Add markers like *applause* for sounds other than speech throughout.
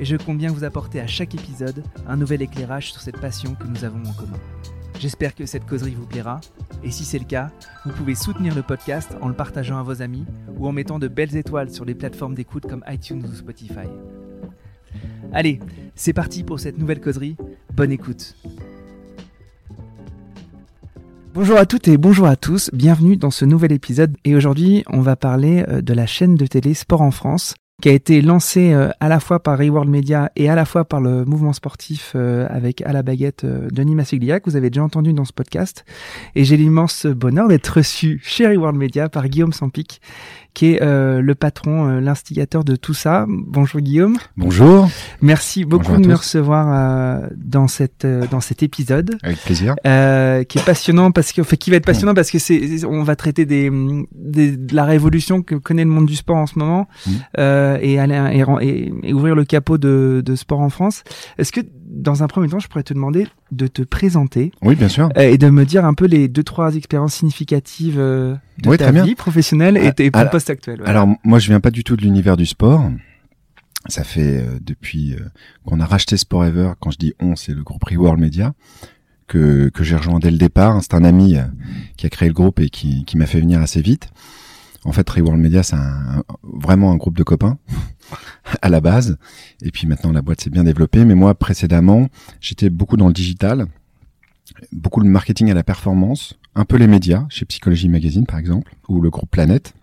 et je compte bien vous apporter à chaque épisode un nouvel éclairage sur cette passion que nous avons en commun. J'espère que cette causerie vous plaira, et si c'est le cas, vous pouvez soutenir le podcast en le partageant à vos amis ou en mettant de belles étoiles sur les plateformes d'écoute comme iTunes ou Spotify. Allez, c'est parti pour cette nouvelle causerie, bonne écoute. Bonjour à toutes et bonjour à tous, bienvenue dans ce nouvel épisode. Et aujourd'hui on va parler euh, de la chaîne de télé Sport en France qui a été lancée euh, à la fois par Reworld Media et à la fois par le mouvement sportif euh, avec à la baguette Denis Massiglia que vous avez déjà entendu dans ce podcast. Et j'ai l'immense bonheur d'être reçu chez Reworld Media par Guillaume Sampic qui est euh, le patron, euh, l'instigateur de tout ça. Bonjour Guillaume. Bonjour. Merci beaucoup de me recevoir euh, dans cette dans cet épisode. Avec plaisir. qui est passionnant parce que, fait, qui va être passionnant parce que c'est, on va traiter des, des, de la révolution que connaît le monde du sport en ce moment mmh. et, aller, et, et, ouvrir le capot de, de sport en France. Est-ce que dans un premier temps, je pourrais te demander de te présenter. Oui, bien sûr. et de me dire un peu les deux trois expériences significatives de ta vie professionnelle et, tes poste actuel. Alors moi, je viens pas du tout de l'univers du sport. Ça fait euh, depuis euh, qu'on a racheté Sport Ever, quand je dis on, c'est le groupe Reworld Media, que, que j'ai rejoint dès le départ. C'est un ami euh, qui a créé le groupe et qui, qui m'a fait venir assez vite. En fait, Reworld Media, c'est vraiment un groupe de copains *laughs* à la base. Et puis maintenant, la boîte s'est bien développée. Mais moi, précédemment, j'étais beaucoup dans le digital, beaucoup le marketing à la performance, un peu les médias, chez Psychologie Magazine par exemple, ou le groupe Planète.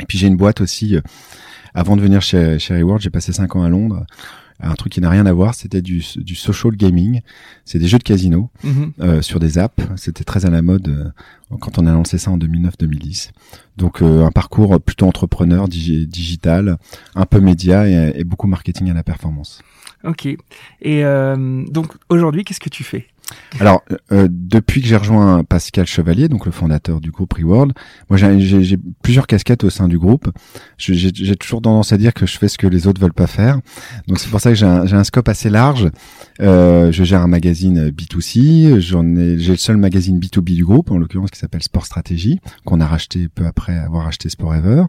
Et puis j'ai une boîte aussi, euh, avant de venir chez, chez j'ai passé cinq ans à Londres. Un truc qui n'a rien à voir, c'était du, du social gaming. C'est des jeux de casino mhm. euh, sur des apps. C'était très à la mode euh, quand on a lancé ça en 2009-2010. Donc un parcours plutôt entrepreneur, digital, un peu média et, et, beaucoup marketing à la performance. Ok. Et donc aujourd'hui, qu'est-ce que tu fais? Alors, euh, depuis que j'ai rejoint Pascal Chevalier, donc le fondateur du groupe Reworld, moi j'ai plusieurs casquettes au sein du groupe. J'ai toujours tendance à dire que je fais ce que les autres veulent pas faire. Donc c'est pour ça que j'ai un, un, scope assez large. Euh, je gère un magazine B2C. J'en ai, j'ai le seul magazine B2B du groupe, en l'occurrence qui s'appelle Sport Stratégie, qu'on a racheté peu après avoir acheté Sport Ever.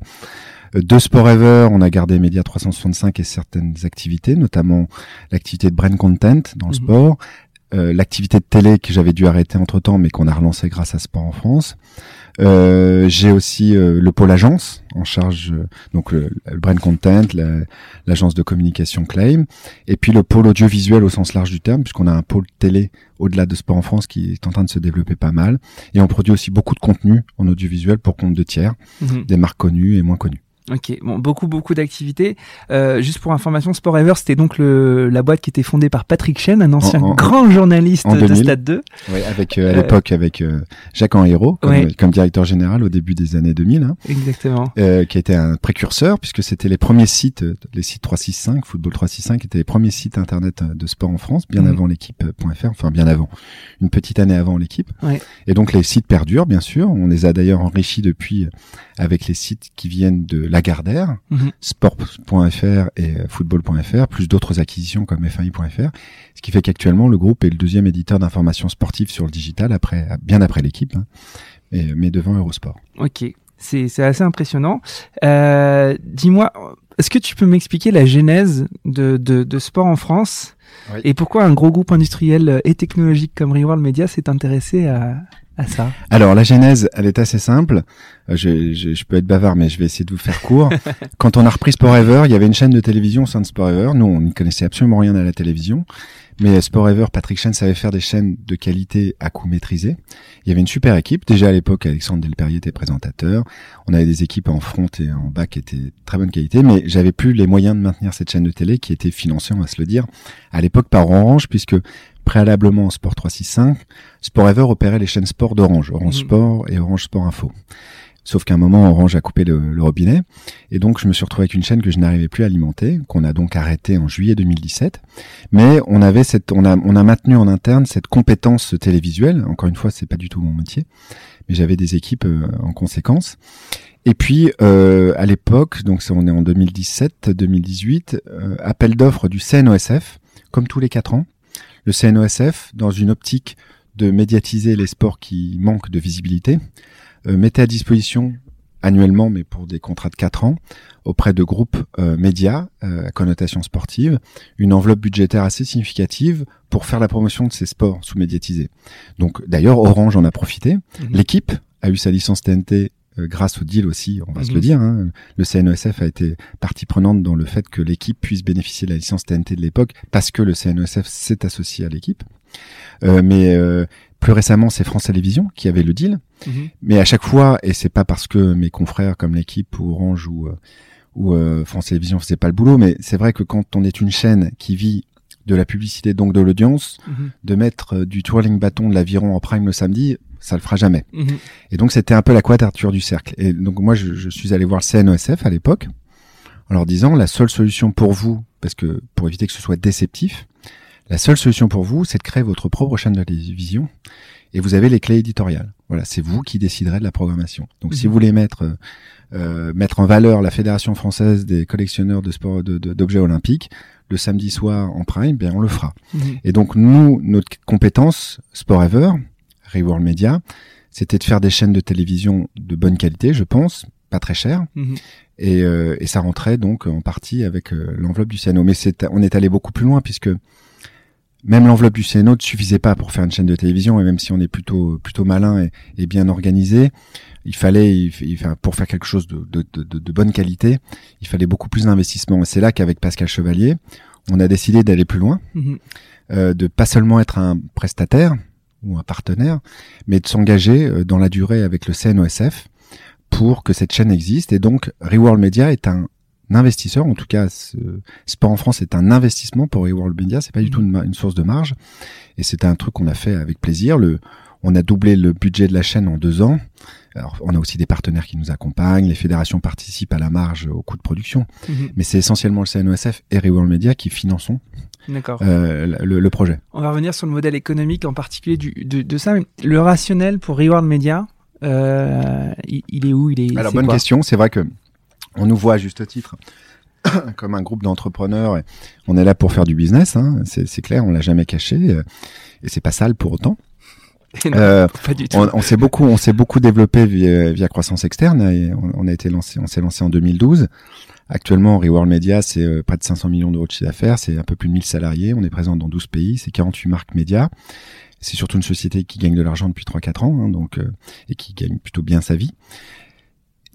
Euh, de Sport Ever, on a gardé Media 365 et certaines activités, notamment l'activité de brand content dans le mhm. sport, euh, l'activité de télé que j'avais dû arrêter entre temps, mais qu'on a relancé grâce à Sport en France. Euh, j'ai aussi euh, le pôle agence en charge, donc le, brand content, l'agence de communication Claim, et puis le pôle audiovisuel au sens large du terme, puisqu'on a un pôle télé au-delà de Sport en France qui est en train de se développer pas mal, et on produit aussi beaucoup de contenu en audiovisuel pour compte de tiers, mhm. des marques connues et moins connues. Ok, bon, beaucoup beaucoup d'activités. Euh, juste pour information, Sport Ever, c'était donc le, la boîte qui était fondée par Patrick Chen, un ancien grand journaliste de Stade 2. Oui, avec euh, à l'époque avec euh, Jacques Henriot comme, comme, directeur général au début des années 2000. Hein, Exactement. Euh, qui était un précurseur puisque c'était les premiers sites, les sites 365, Football 365, étaient les premiers sites internet de sport en France, bien mhm. avant l'équipe.fr, enfin bien avant, une petite année avant l'équipe. Ouais. Et donc les sites perdurent, bien sûr. On les a d'ailleurs enrichis depuis avec les sites qui viennent de Lagardère, mhm. sport.fr et euh, football.fr, plus d'autres acquisitions comme FAI.fr, ce qui fait qu'actuellement le groupe est le deuxième éditeur d'informations sportives sur le digital, après, bien après l'équipe, hein, mais devant Eurosport. Ok, c'est assez impressionnant. Euh, Dis-moi, est-ce que tu peux m'expliquer la genèse de, de, de sport en France et pourquoi un gros groupe industriel et technologique comme Reworld Media s'est intéressé à, ça? Alors la genèse, elle est assez simple. Euh, je, je, je, peux être bavard, mais je vais essayer de vous faire court. *laughs* Quand on a repris Sport Ever, il y avait une chaîne de télévision au sein de Sport Ever. Nous, on ne connaissait absolument rien à la télévision. Mais Sport Ever, Patrick Chen savait faire des chaînes de qualité à coût maîtrisé. Il y avait une super équipe. Déjà à l'époque, Alexandre Delperrier était présentateur. On avait des équipes en front et en bas qui étaient très bonne qualité, mais j'avais plus les moyens de maintenir cette chaîne de télé qui était financée, on va se le dire, à l'époque par Orange, puisque préalablement Sport 365, Sport Ever opérait les chaînes sport d'Orange, Orange mmh. Sport et Orange Sport Info. Sauf qu'à un moment, Orange a coupé le, le, robinet. Et donc, je me suis retrouvé avec une chaîne que je n'arrivais plus à alimenter, qu'on a donc arrêté en juillet 2017. Mais on avait cette, on a, on a maintenu en interne cette compétence télévisuelle. Encore une fois, c'est pas du tout mon métier. Mais j'avais des équipes euh, en conséquence. Et puis, euh, à l'époque, donc on est en 2017, 2018, euh, appel d'offres du CNOSF, comme tous les quatre ans. Le CNOSF, dans une optique de médiatiser les sports qui manquent de visibilité, euh, mettait à disposition annuellement, mais pour des contrats de 4 ans, auprès de groupes euh, médias euh, à connotation sportive, une enveloppe budgétaire assez significative pour faire la promotion de ces sports sous-médiatisés. Donc d'ailleurs, Orange en a profité. Mhm. L'équipe a eu sa licence TNT euh, grâce au deal aussi, on va se le mhm. dire. Hein. Le CNESF a été partie prenante dans le fait que l'équipe puisse bénéficier de la licence TNT de l'époque parce que le CNESF s'est associé à l'équipe. Euh, mais euh, plus récemment, c'est France Télévisions qui avait le deal. Mhm. Mais à chaque fois, et c'est pas parce que mes confrères comme l'équipe ou Orange ou, euh, ou euh, France Télévisions faisaient pas le boulot, mais c'est vrai que quand on est une chaîne qui vit de la publicité, donc de l'audience, mhm. de mettre du twirling bâton de l'aviron en prime le samedi, ça le fera jamais. Mhm. Et donc c'était un peu la quadrature du cercle. Et donc moi, je, je suis allé voir le CNESF à l'époque, en leur disant la seule solution pour vous, parce que pour éviter que ce soit déceptif, la seule solution pour vous, c'est de créer votre propre chaîne de télévision et vous avez les clés éditoriales. Voilà, c'est vous qui déciderez de la programmation. Donc, si mhm. vous voulez mettre euh, euh, mettre en valeur la Fédération française des collectionneurs de sport d'objets olympiques le samedi soir en prime, bien on le fera. Mhm. Et donc nous, notre compétence Sport Ever, Reworld Media, c'était de faire des chaînes de télévision de bonne qualité, je pense, pas très cher. Mhm. Et, euh, et, ça rentrait donc en partie avec l'enveloppe du CNO. Mais c'est, on est allé beaucoup plus loin puisque même l'enveloppe du CNO ne suffisait pas pour faire une chaîne de télévision et même si on est plutôt plutôt malin et, bien organisé, il fallait il, pour faire quelque chose de, de, de, de, bonne qualité, il fallait beaucoup plus d'investissement. Et c'est là qu'avec Pascal Chevalier, on a décidé d'aller plus loin, mhm. euh, de pas seulement être un prestataire ou un partenaire, mais de s'engager euh, dans la durée avec le CNOSF pour que cette chaîne existe. Et donc, Reworld Media est un investisseur. En tout cas, ce Sport en France est un investissement pour World Media. C'est pas du tout une, source de marge. Et c'est un truc qu'on a fait avec plaisir. Le, on a doublé le budget de la chaîne en deux ans. Alors, on a aussi des partenaires qui nous accompagnent. Les fédérations participent à la marge au coût de production. Mhm. Mais c'est essentiellement le CNOSF et Reworld Media qui finançons euh, le, le, projet. On va revenir sur le modèle économique en particulier du, de, de ça. Le rationnel pour Reworld Media, euh, il, est où? Il est. Alors bonne question. C'est vrai que on nous voit à juste titre *coughs* comme un groupe d'entrepreneurs. On est là pour faire du business, hein, c'est clair, on l'a jamais caché, euh, et c'est pas sale pour autant. *laughs* euh, On, s'est beaucoup, on s'est beaucoup développé via, croissance externe. Et on, a été lancé, on s'est lancé en 2012. Actuellement, Reworld Media, c'est euh, près de 500 millions d'euros de chiffre d'affaires, c'est un peu plus de 1000 salariés. On est présent dans 12 pays, c'est 48 marques médias. C'est surtout une société qui gagne de l'argent depuis 3-4 ans, hein, donc euh, et qui gagne plutôt bien sa vie.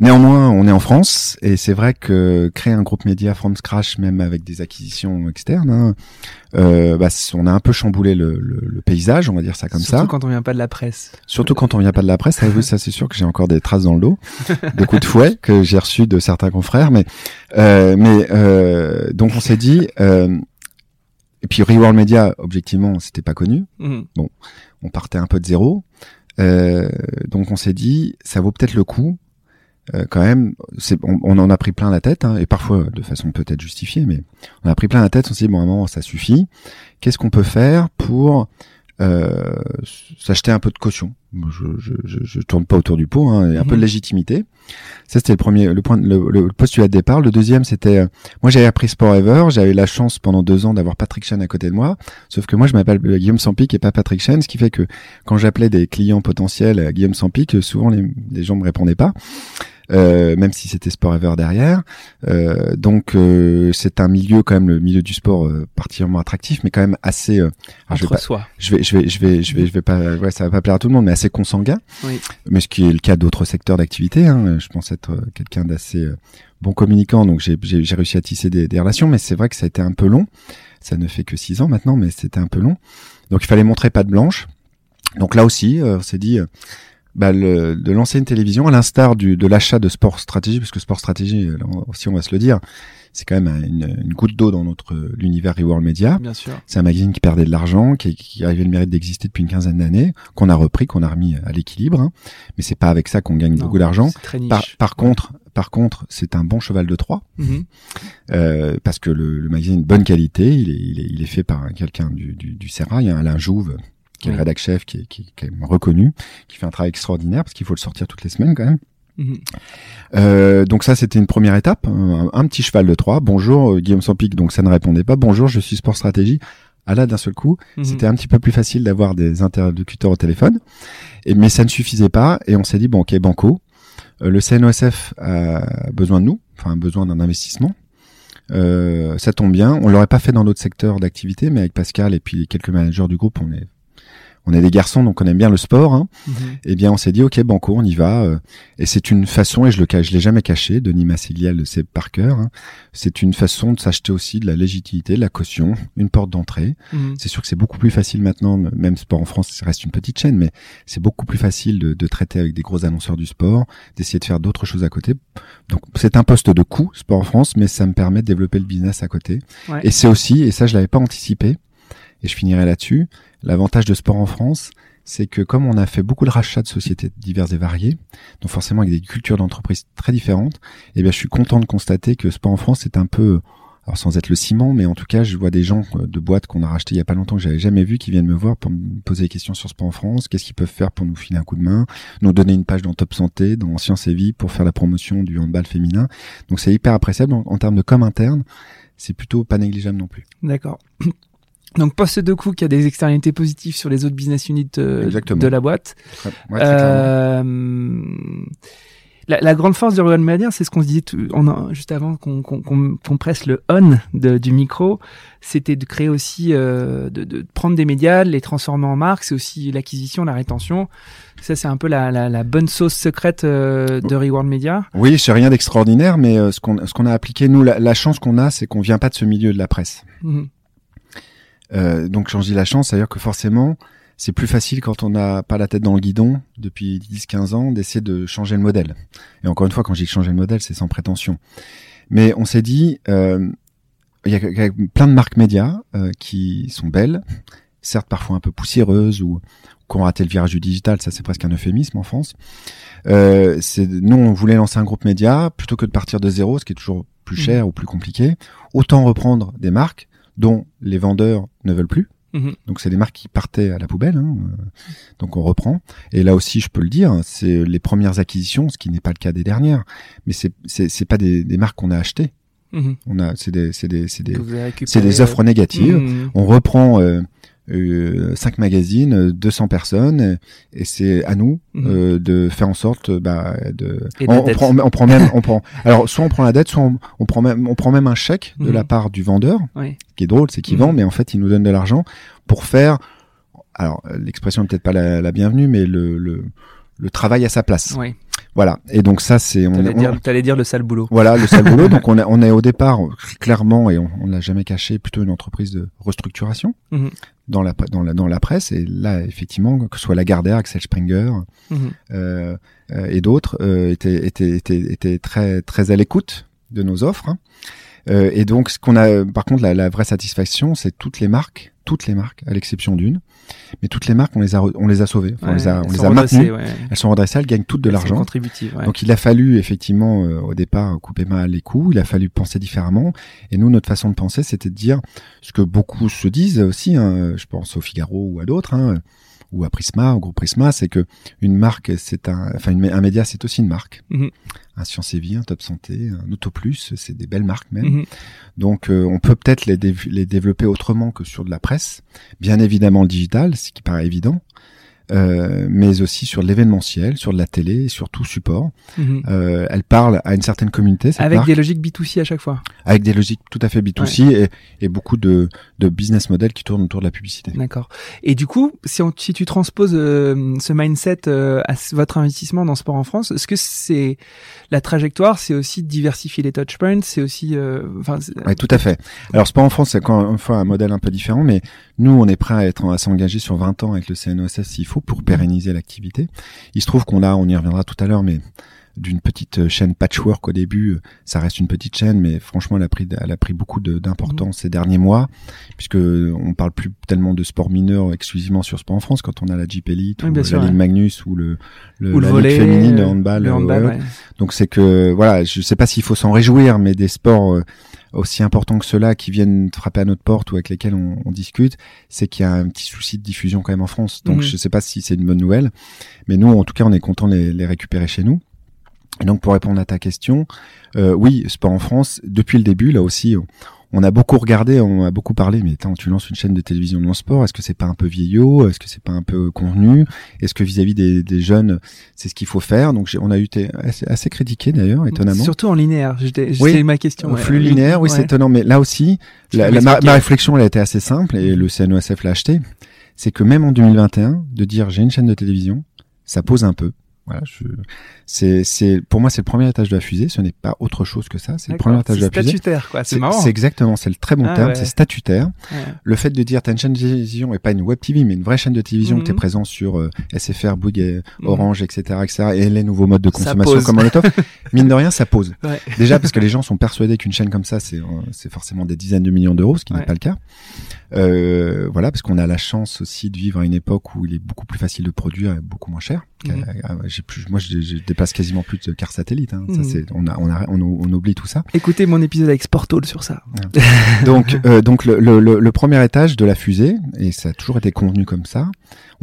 Néanmoins, on est en France et c'est vrai que créer un groupe média from scratch, même avec des acquisitions externes, hein, euh, bah, on a un peu chamboulé le, le, paysage, on va dire ça comme ça. Surtout quand on vient pas de la presse. Surtout quand on vient pas de la presse. Ça, ça c'est sûr que j'ai encore des traces dans le dos, *laughs* des coups de fouet que j'ai reçus de certains confrères. Mais, euh, mais euh, donc on s'est dit. Euh, et puis Reworld Media, objectivement, c'était pas connu. Mhm. Bon, on partait un peu de zéro. Euh, donc on s'est dit, ça vaut peut-être le coup euh, quand même, on, on, en a pris plein la tête, hein, et parfois de façon peut-être justifiée, mais on a pris plein la tête. On s'est dit bon, à un moment, ça suffit. Qu'est-ce qu'on peut faire pour euh, s'acheter un peu de caution? Je, je, je, je, tourne pas autour du pot, hein, un peu de mhm. légitimité. Ça c'était le premier, le point, le, le, postulat de départ. Le deuxième c'était, euh, moi j'avais appris Sport Ever, j'avais la chance pendant deux ans d'avoir Patrick Chen à côté de moi. Sauf que moi je m'appelle Guillaume Sampic et pas Patrick Chen, ce qui fait que quand j'appelais des clients potentiels à Guillaume Sampic, souvent les, les gens me répondaient pas. Euh, même si c'était Sport Ever derrière. Euh, donc euh, c'est un milieu quand même le milieu du sport particulièrement attractif, mais quand même assez. je vais, pas, soi. je vais, je vais, je vais, je vais, je vais pas. Ouais, ça va pas plaire à tout le monde, mais assez consanguin. Oui. Mais ce qui est le cas d'autres secteurs d'activité. Hein. Je pense être quelqu'un d'assez bon communicant, donc j'ai réussi à tisser des, des relations, mais c'est vrai que ça a été un peu long. Ça ne fait que six ans maintenant, mais c'était un peu long. Donc il fallait montrer pas de blanche. Donc là aussi, on s'est dit, bah, le, de lancer une télévision à l'instar du de l'achat de Sport Stratégie, parce que Sport Stratégie, si on va se le dire, c'est quand même une, une goutte d'eau dans notre l'univers Reworld Media. Bien sûr. C'est un magazine qui perdait de l'argent, qui, qui avait le mérite d'exister depuis une quinzaine d'années, qu'on a repris, qu'on a remis à l'équilibre. hein. Mais c'est pas avec ça qu'on gagne Non, beaucoup d'argent. C'est très niche. Par, par contre, par contre, c'est un bon cheval de Troie Mhm. euh, parce que le, le magazine est de bonne qualité. Il est, il est, il est fait par un- quelqu'un du, du, du Serra. Il y a Alain Jouve qui est Oui. le rédac chef, qui est, qui, est quand même reconnu, qui fait un travail extraordinaire parce qu'il faut le sortir toutes les semaines quand même. Mhm. Euh, donc ça, c'était une première étape, un, un petit cheval de Troie. Bonjour euh, Guillaume Sampic, donc ça ne répondait pas. Bonjour, je suis Sport Stratégie. Ah là, d'un seul coup, Mhm. c'était un petit peu plus facile d'avoir des interlocuteurs au téléphone, et, mais ça ne suffisait pas. Et on s'est dit bon, ok, banco. Euh, le CNOSF a besoin de nous, enfin besoin d'un investissement. Euh, ça tombe bien. On l'aurait pas fait dans d'autres secteurs d'activité, mais avec Pascal et puis quelques managers du groupe, on est on est des garçons, donc on aime bien le sport. Hein. Mhm. Eh bien, on s'est dit, ok, banco, on y va. euh, Et c'est une façon, et je le cache, je l'ai jamais caché, Denis Massilial le sait par cœur. hein, c'est une façon de s'acheter aussi de la légitimité, de la caution, une porte d'entrée. Mhm. C'est sûr que c'est beaucoup plus facile maintenant, même sport en France, ça reste une petite chaîne, mais c'est beaucoup plus facile de, de traiter avec des gros annonceurs du sport, d'essayer de faire d'autres choses à côté. Donc c'est un poste de coût, sport en France, mais ça me permet de développer le business à côté. Ouais. Et c'est aussi, et ça je l'avais pas anticipé, et je finirai là-dessus, l'avantage de sport en France, c'est que comme on a fait beaucoup de rachats de sociétés diverses et variées, donc forcément avec des cultures d'entreprise très différentes, eh bien je suis content de constater que sport en France c'est un peu alors sans être le ciment, mais en tout cas, je vois des gens euh, de boîtes qu'on a racheté il y a pas longtemps que j'avais jamais vu qui viennent me voir pour me poser des questions sur Sport en France. Qu'est-ce qu'ils peuvent faire pour nous filer un coup de main, nous donner une page dans Top Santé, dans Sciences et Vie pour faire la promotion du handball féminin. Donc c'est hyper appréciable en, en termes de com interne. C'est plutôt pas négligeable non plus. D'accord. Donc poste de coût qui a des externalités positives sur les autres business units euh, de la boîte. Ouais. Euh, la, la grande force du Royal Media, c'est ce qu'on se disait tout- on juste avant qu'on qu'on presse le on de- du micro, c'était de créer aussi, euh, de, de prendre des médias, de les transformer en marques, c'est aussi l'acquisition, la rétention. Ça, c'est un peu la, la, la bonne sauce secrète euh, de Reward Media. Oui, c'est rien d'extraordinaire, mais euh, ce qu'on ce qu'on a appliqué, nous, la, la chance qu'on a, c'est qu'on vient pas de ce milieu de la presse. Mhm. Euh, donc dis la chance, c'est-à-dire que forcément, c'est plus facile quand on n'a pas la tête dans le guidon depuis 10-15 ans d'essayer de changer le modèle. Et encore une fois, quand je dis changer le modèle, c'est sans prétention. Mais on s'est dit, euh, il y, a, il y a plein de marques médias euh, qui sont belles, certes parfois un peu poussiéreuses ou qui ont raté le virage du digital, ça c'est presque un euphémisme en France. Euh, nous on voulait lancer un groupe média plutôt que de partir de zéro, ce qui est toujours plus Mhm. cher ou plus compliqué. Autant reprendre des marques dont les vendeurs ne veulent plus. Mhm. Donc c'est des marques qui partaient à la poubelle. hein, euh, Donc on reprend. Et là aussi, je peux le dire, c'est les premières acquisitions, ce qui n'est pas le cas des dernières. Mais c'est c'est pas des, des marques qu'on a achetées. Mhm. On a c'est des c'est des c'est des des offres négatives. Mhm. On reprend euh, cinq magazines, euh, 200 personnes, euh, et c'est à nous Mhm. euh, de faire en sorte bah, de. On, prend, on prend même, on prend. *laughs* Alors soit on prend la dette, soit on, on prend même, on prend même un chèque de Mhm. la part du vendeur. Ouais. Ce qui est drôle, c'est qu'il Mhm. vend, mais en fait il nous donne de l'argent pour faire. Alors euh, l'expression n'est peut-être pas la, la bienvenue, mais le, le le travail à sa place. Ouais. Voilà. Et donc ça c'est on, T'allais on- dire, dire le sale boulot. voilà le sale boulot. *laughs* Donc on, est- on est au départ clairement et on, on l'a jamais caché plutôt une entreprise de restructuration Mhm. Dans la dans la dans la presse et là effectivement que ce soit Lagardère, Axel Springer Mhm. euh, euh, et d'autres euh, étaient étaient étaient étaient très très à l'écoute de nos offres. Euh, et donc ce qu'on a par contre la, la vraie satisfaction c'est toutes les marques toutes les marques à l'exception d'une mais toutes les marques on les a on les a sauvées Enfin, on les a on les a maintenues ouais. elles sont redressées elles gagnent toutes de l'argent ouais. donc il a fallu effectivement euh, au départ couper mal les coups, il a fallu penser différemment. Et nous, notre façon de penser, c'était de dire ce que beaucoup se disent aussi. hein, je pense au Figaro ou à d'autres, hein, ou à Prisma, au groupe Prisma, c'est que une marque, c'est un, enfin une- un média, c'est aussi une marque. Mhm. Un Science et Vie, un Top Santé, un Autoplus, c'est des belles marques même. Mhm. Donc euh, on peut peut-être les, les développer autrement que sur de la presse. Bien évidemment le digital, ce qui paraît évident. Euh, mais aussi sur l'événementiel, sur de la télé, sur tout support. Mhm. Euh, elle parle à une certaine communauté, cette Avec marque, des logiques B2C à chaque fois. avec des logiques tout à fait B2C et, et beaucoup de, de business models qui tournent autour de la publicité. D'accord. Et du coup, si, on, si tu transposes euh, ce mindset euh, à votre investissement dans Sport en France, est-ce que c'est la trajectoire, c'est aussi diversifier les touchpoints, c'est aussi, euh, enfin, Oui, tout à fait. Alors, Sport en France, c'est encore une fois un modèle un peu différent, mais nous, on est prêt à être à s'engager sur 20 ans avec le CNOSS s'il faut pour pérenniser l'activité. Il se trouve qu'on a, on y reviendra tout à l'heure, mais d'une petite chaîne patchwork au début. Ça reste une petite chaîne, mais franchement, elle a pris, elle a pris beaucoup d'importance mmh. ces derniers mois, puisque on parle plus tellement de sport mineur exclusivement sur Sport en France quand on a la Jeep Elite ou la Ligue Magnus ou le, le ou le volley, féminine, le handball. Le handball Donc c'est que voilà, je sais pas s'il faut s'en réjouir, mais des sports aussi importants que ceux-là qui viennent frapper à notre porte ou avec lesquels on, on discute, c'est qu'il y a un petit souci de diffusion quand même en France. Donc mhm. je sais pas si c'est une bonne nouvelle, mais nous en tout cas on est content de les, les récupérer chez nous. Et donc pour répondre à ta question, euh, oui, sport en France depuis le début là aussi on a beaucoup regardé, on a beaucoup parlé, mais attends, tu lances une chaîne de télévision de non-sport, est-ce que c'est pas un peu vieillot Est-ce que c'est pas un peu convenu Est-ce que vis-à-vis des, des, jeunes, c'est ce qu'il faut faire? Donc on a eu été assez, assez critiqué d'ailleurs, étonnamment. Surtout en linéaire, j'étais oui, ma question. En flux linéaire, oui, c'est étonnant, mais là aussi, la, ma, ma, réflexion, elle a été assez simple, et le CNOSF l'a acheté, c'est que même en 2021, de dire j'ai une chaîne de télévision, ça pose un peu. Voilà, je, c'est, c'est, pour moi, c'est le premier étage de la fusée. Ce n'est pas autre chose que ça. C'est le premier étage de la fusée. C'est statutaire, quoi. C'est marrant. C'est exactement, c'est le très bon ah terme. C'est statutaire. Le fait de dire t'as une chaîne de télévision et pas une web TV, mais une vraie chaîne de télévision, que t'es mhm. présent sur euh, SFR, Bouygues, mhm. Orange, etc., etc., et les nouveaux modes de consommation comme Molotov. *laughs* mine de rien, ça pose. Déjà parce que les gens sont persuadés qu'une chaîne comme ça, c'est, euh, c'est forcément des dizaines de millions d'euros, ce qui n'est pas le cas. Euh, voilà, parce qu'on a la chance aussi de vivre à une époque où il est beaucoup plus facile de produire et beaucoup moins cher. Mhm. Plus, moi, je, je, dépasse quasiment plus de car satellite. Hein. Ça, mhm. c'est, on, a, on, a, on, on, oublie tout ça. Écoutez mon épisode avec Sportol sur ça. donc, euh, donc le, le, le, premier étage de la fusée, et ça a toujours été convenu comme ça.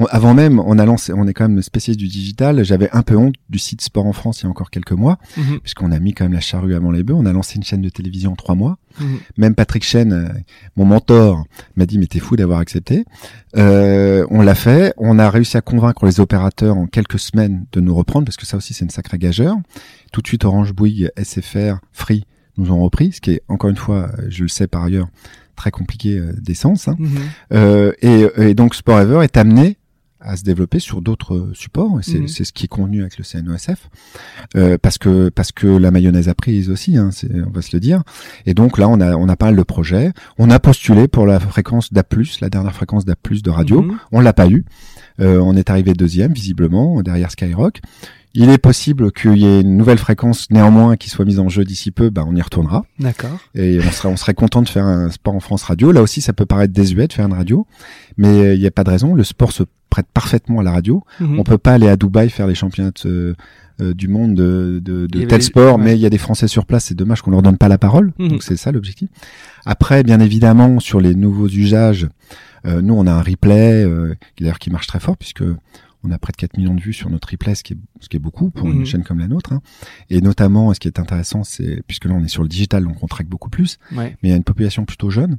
Avant même, on a lancé, on est quand même spécialiste du digital. J'avais un peu honte du site Sport en France il y a encore quelques mois, mhm. puisqu'on a mis quand même la charrue avant les bœufs. On a lancé une chaîne de télévision en trois mois. Mhm. Même Patrick Chen, euh, mon mentor, m'a dit mais t'es fou d'avoir accepté. Euh, on l'a fait. On a réussi à convaincre les opérateurs en quelques semaines de nous reprendre parce que ça aussi c'est une sacrée gageur. Tout de suite Orange Bouygues, SFR, Free nous ont repris, ce qui est encore une fois, je le sais par ailleurs, très compliqué euh, d'essence. Hein. Mhm. Euh, et, et, donc Sport Ever est amené à se développer sur d'autres supports. Et mhm. c'est ce qui est convenu avec le CNOSF, euh, parce que parce que la mayonnaise a prise aussi, hein, on va se le dire. Et donc là, on a on a pas mal de projets. On a postulé pour la fréquence d'A+, la dernière fréquence d'A+ de radio. Mhm. On l'a pas eu. Euh, on est arrivé deuxième, visiblement, derrière Skyrock. Il est possible qu'il y ait une nouvelle fréquence néanmoins qui soit mise en jeu d'ici peu, bah on y retournera. D'accord. Et on serait on serait content de faire un sport en France radio. Là aussi, ça peut paraître désuet de faire une radio, mais euh, il n'y a pas de raison. Le sport se prête parfaitement à la radio. Mhm. On peut pas aller à Dubaï faire les championnats euh, du monde de, de, de tel sport, mais il y a des Français sur place. C'est dommage qu'on leur donne pas la parole. Mhm. Donc c'est ça l'objectif. Après, bien évidemment, sur les nouveaux usages, euh, nous on a un replay euh, d'ailleurs qui marche très fort puisque on a près de 4 millions de vues sur notre replay, ce qui est, ce qui est beaucoup pour une mhm. chaîne comme la nôtre. Hein. Et notamment, ce qui est intéressant, c'est puisque là on est sur le digital, donc on traque beaucoup plus, mais il y a une population plutôt jeune.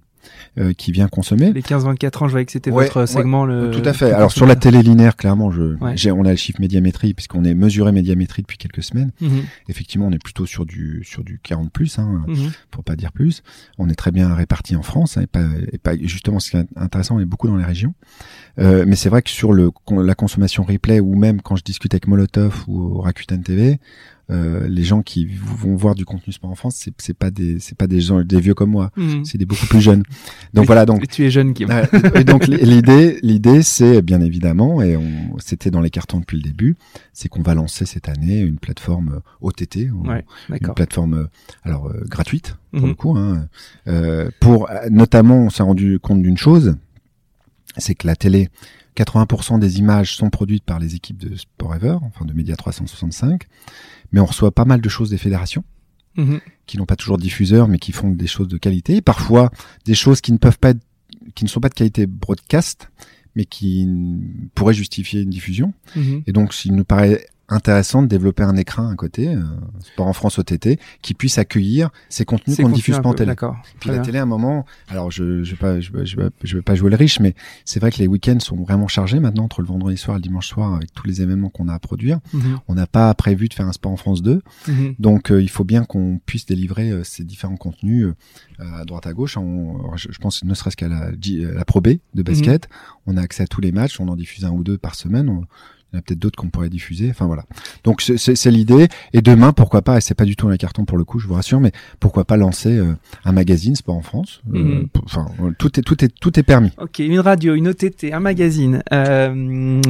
Euh, qui vient consommer. Les 15-24 ans, je voyais que c'était votre segment. Le... Tout à fait. Alors sur la télé linéaire, clairement, je, j'ai, on a le chiffre médiamétrie puisqu'on est mesuré médiamétrie depuis quelques semaines. Mhm. Effectivement, on est plutôt sur du sur du 40 plus, hein, mhm. pour pas dire plus. On est très bien réparti en France hein, et, pas, et pas justement ce qui est intéressant, on est beaucoup dans les régions. Euh, mais c'est vrai que sur le la consommation replay ou même quand je discute avec Molotov ou Rakuten TV, euh, les gens qui vont voir du contenu sport en France, c'est, c'est pas des c'est pas des gens des vieux comme moi, mhm. c'est des beaucoup plus jeunes. Donc voilà donc. tu es jeune qui. et donc l'idée l'idée c'est bien évidemment et on, c'était dans les cartons depuis le début, c'est qu'on va lancer cette année une plateforme OTT, une plateforme euh, alors euh, gratuite pour mhm. le coup, hein, pour notamment on s'est rendu compte d'une chose, c'est que la télé 80% des images sont produites par les équipes de Sport enfin de Média 365 mais on reçoit pas mal de choses des fédérations. Mhm. qui n'ont pas toujours de diffuseurs, mais qui font des choses de qualité. Parfois, des choses qui ne peuvent pas être, qui ne sont pas de qualité broadcast, mais qui pourraient justifier une diffusion. Mhm. Et donc, il nous paraît intéressant de développer un écran à côté, euh, Sport en France OTT, qui puisse accueillir ces contenus qu'on ne diffuse pas en télé. D'accord. Puis la télé, à un moment, alors je je vais pas je, je, je vais pas jouer le riche, mais c'est vrai que les week-ends sont vraiment chargés maintenant entre le vendredi soir et le dimanche soir avec tous les événements qu'on a à produire. Mhm. On n'a pas prévu de faire un Sport en France 2, mhm. donc euh, il faut bien qu'on puisse délivrer euh, ces différents contenus euh, à droite à gauche. On, je, pense ne serait-ce qu'à la, la Pro B de basket, mhm. on a accès à tous les matchs, on en diffuse un ou deux par semaine. On, Il y en a peut-être d'autres qu'on pourrait diffuser. Enfin voilà. Donc c'est l'idée. Et demain, pourquoi pas, et c'est pas du tout un carton pour le coup, je vous rassure, mais pourquoi pas lancer euh, un magazine Sport en France. Euh, Mhm. Enfin, tout est tout est tout est permis. Ok, une radio, une OTT, un magazine. Euh,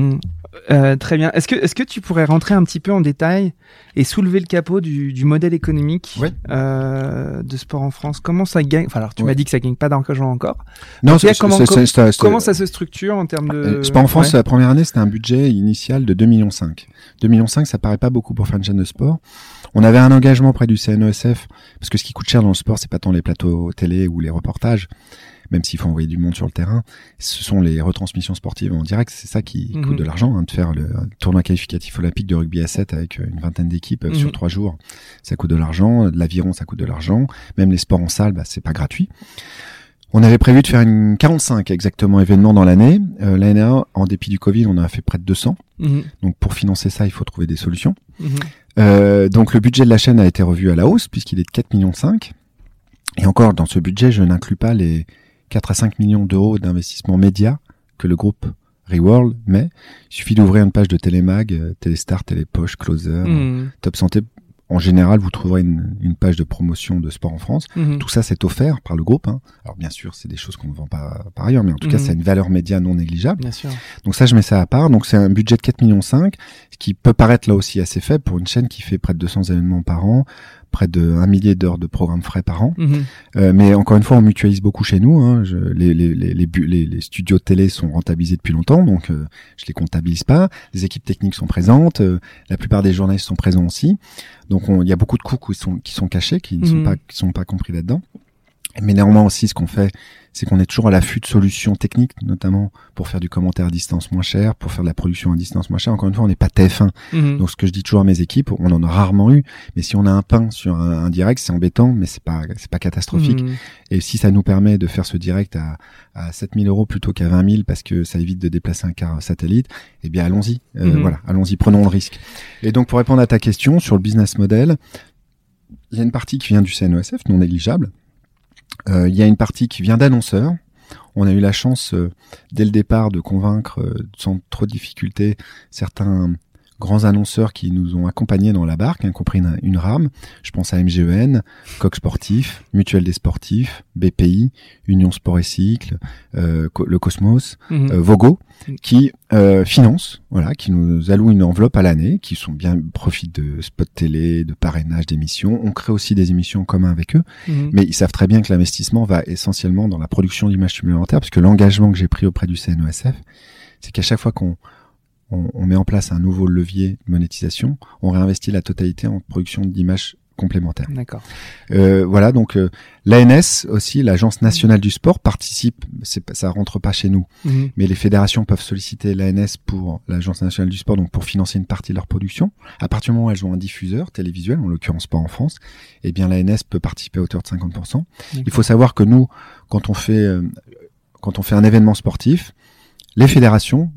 euh, très bien. Est-ce que, est-ce que tu pourrais rentrer un petit peu en détail et soulever le capot du, du modèle économique Oui. euh, de sport en France? Comment ça gagne? Enfin, alors tu Ouais. m'as dit que ça gagne pas d'argent encore. Non, comment- ça se structure en termes de Euh, Sport en France, Ouais. la première année, c'était un budget initial de 2,5 millions. 2,5 millions, ça paraît pas beaucoup pour faire une chaîne de sport. On avait un engagement auprès du CNESF, parce que ce qui coûte cher dans le sport, c'est pas tant les plateaux télé ou les reportages, même s'il faut envoyer du monde sur le terrain, ce sont les retransmissions sportives en direct, c'est ça qui Mhm. coûte de l'argent, hein, de faire le tournoi qualificatif olympique de rugby à 7 avec euh, une vingtaine d'équipes euh, Mhm. sur trois jours, ça coûte de l'argent, de l'aviron, ça coûte de l'argent, même les sports en salle, bah, c'est pas gratuit. On avait prévu de faire une 45 exactement événements dans l'année. Euh, L'année dernière, en dépit du Covid, on en a fait près de 200. Mhm, Donc pour financer ça, il faut trouver des solutions. mhm. Euh, donc le budget de la chaîne a été revu à la hausse puisqu'il est de 4 millions 5. Et encore dans ce budget, je n'inclus pas les 4 à 5 millions d'euros d'investissement média que le groupe Reworld met. Il suffit d'ouvrir une page de Télémag, euh, Téléstar, Télépoche, Closer, Mhm, Top Santé. En général, vous trouverez une, une page de promotion de sport en France. mhm. Tout ça, c'est offert par le groupe. hein. Alors bien sûr, c'est des choses qu'on ne vend pas par ailleurs, mais en tout cas, Mhm. c'est une valeur média non négligeable. Bien sûr. Donc ça, je mets ça à part. Donc c'est un budget de 4 millions 5, ce qui peut paraître là aussi assez faible pour une chaîne qui fait près de 200 événements par an, près de un millier d'heures de programmes frais par an. Mhm, Euh, mais encore une fois, on mutualise beaucoup chez nous. Hein. Je- les, les, les, les, les- studios de télé sont rentabilisés depuis longtemps, donc euh, je les comptabilise pas. Les équipes techniques sont présentes, euh, la plupart des journalistes sont présents aussi. Donc on- il y a beaucoup de coûts qui sont, qui sont cachés, qui ne sont Mhm. pas qui sont pas compris là-dedans. Mais néanmoins aussi, ce qu'on fait, c'est qu'on est toujours à l'affût de solutions techniques, notamment pour faire du commentaire à distance moins cher, pour faire de la production à distance moins cher. Encore une fois, on n'est pas TF1. mhm. Donc ce que je dis toujours à mes équipes, on en a rarement eu, mais si on a un pain sur un, un direct, c'est embêtant, mais c'est pas c'est pas catastrophique. Mhm. Et si ça nous permet de faire ce direct à, à 7000 euros plutôt qu'à 20 000 parce que ça évite de déplacer un car satellite, eh bien allons-y. Euh, Mhm. Voilà, allons-y, prenons le risque. Et donc pour répondre à ta question sur le business model, il y a une partie qui vient du CNESF, non négligeable. Euh, il y a une partie qui vient d'annonceurs. On a eu la chance euh, dès le départ de convaincre euh, sans trop de difficulté certains grands annonceurs qui nous ont accompagnés dans la barque, y compris une, une rame. Je pense à MGEN, Coq Sportif, Mutuelle des Sportifs, BPI, Union Sport et Cycle, euh, Co- le Cosmos, Mhm. euh, Vogo, qui euh, financent, voilà, qui nous allouent une enveloppe à l'année, qui sont bien profitent de spots télé, de parrainage d'émissions. On crée aussi des émissions en commun avec eux, Mhm. mais ils savent très bien que l'investissement va essentiellement dans la production d'images supplémentaires, parce que l'engagement que j'ai pris auprès du CNESF, c'est qu'à chaque fois qu'on on, on met en place un nouveau levier de monétisation, on réinvestit la totalité en production d'images complémentaires. D'accord. Euh, voilà, donc euh, l'ANS aussi, l'Agence nationale du sport, participe. Ça rentre pas chez nous, Mhm. mais les fédérations peuvent solliciter l'ANS pour l'Agence nationale du sport, donc pour financer une partie de leur production. À partir du moment où elles ont un diffuseur télévisuel, en l'occurrence pas en France, eh bien l'ANS peut participer à hauteur de 50%. Il faut savoir que nous, quand on fait euh, quand on fait un événement sportif, les fédérations,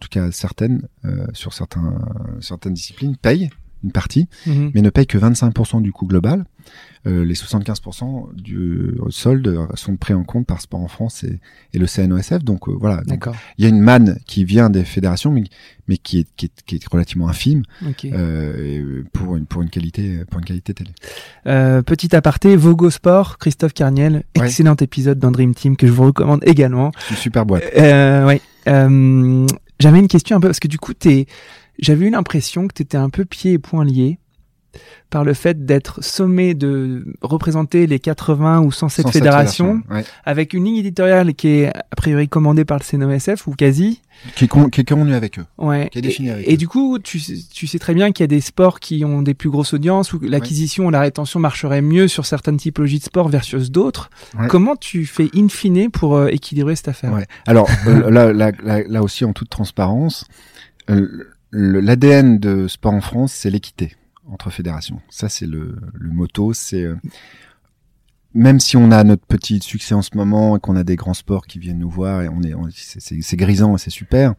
tout cas certaines, euh, sur certains certaines disciplines, payent une partie Mhm. mais ne paye que 25% du coût global. Euh, les 75% du solde sont pris en compte par Sport en France et, et le CNOSF. Donc euh, voilà, il y a une manne qui vient des fédérations, mais, mais qui, est, qui, est, qui est relativement infime euh, pour une pour une qualité pour une qualité télé. Euh, petit aparté, Vogo Sport, Christophe Carniel, Ouais. excellent épisode dans Dream Team que je vous recommande également. Une super boîte. Euh. Euh, J'avais une question un peu parce que du coup, t'es, j'avais eu l'impression que t'étais un peu pieds et poings liés par le fait d'être sommé de représenter les 80 ou 107 Sans cette fédérations ouais. avec une ligne éditoriale qui est a priori commandée par le CNOSF ou quasi. Qui est, con- qui est convenu avec eux. Ouais. Qui est défini et, avec et eux. du coup, tu, sais- tu sais très bien qu'il y a des sports qui ont des plus grosses audiences où l'acquisition ou la rétention marcherait mieux sur certaines typologies de sports versus d'autres. Ouais. Comment tu fais in fine pour euh, équilibrer cette affaire? Ouais. Alors euh, *laughs* là, là, là, là aussi, en toute transparence, euh, l'ADN de sport en France, c'est l'équité entre fédérations. Ça, c'est le, le motto. C'est euh, même si on a notre petit succès en ce moment et qu'on a des grands sports qui viennent nous voir et on est, c'est grisant et c'est super.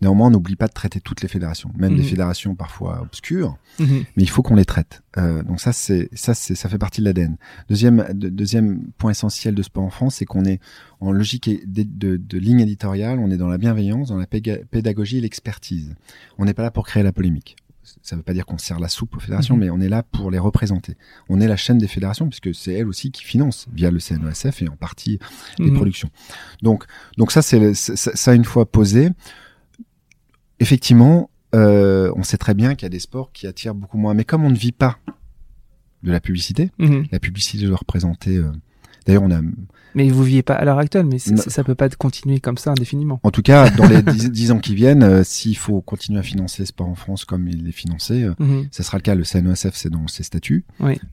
Néanmoins, on n'oublie pas de traiter toutes les fédérations, même des mhm. fédérations parfois obscures, mhm. mais il faut qu'on les traite. Euh, donc ça, c'est ça, c'est ça fait partie de l'ADN. Deuxième deuxième point essentiel de sport en France, c'est qu'on est en logique de, de, de, ligne éditoriale, on est dans la bienveillance, dans la pédagogie et l'expertise. On n'est pas là pour créer la polémique ça ne veut pas dire qu'on sert la soupe aux fédérations, mhm. mais on est là pour les représenter. On est la chaîne des fédérations puisque c'est elles aussi qui financent via le CNOSF et en partie les mhm. productions. Donc, donc ça, c'est ça, une fois posé. Effectivement, euh, on sait très bien qu'il y a des sports qui attirent beaucoup moins. Mais comme on ne vit pas de la publicité, mhm. la publicité doit représenter. Euh, d'ailleurs, on a mais vous vivez pas à l'heure actuelle, mais ça peut pas continuer comme ça indéfiniment. En tout cas, dans les *laughs* dix, ans qui viennent, euh, s'il faut continuer à financer le sport en France comme il est financé, euh, mhm. ça sera le cas. Le CNOSF, c'est dans ses statuts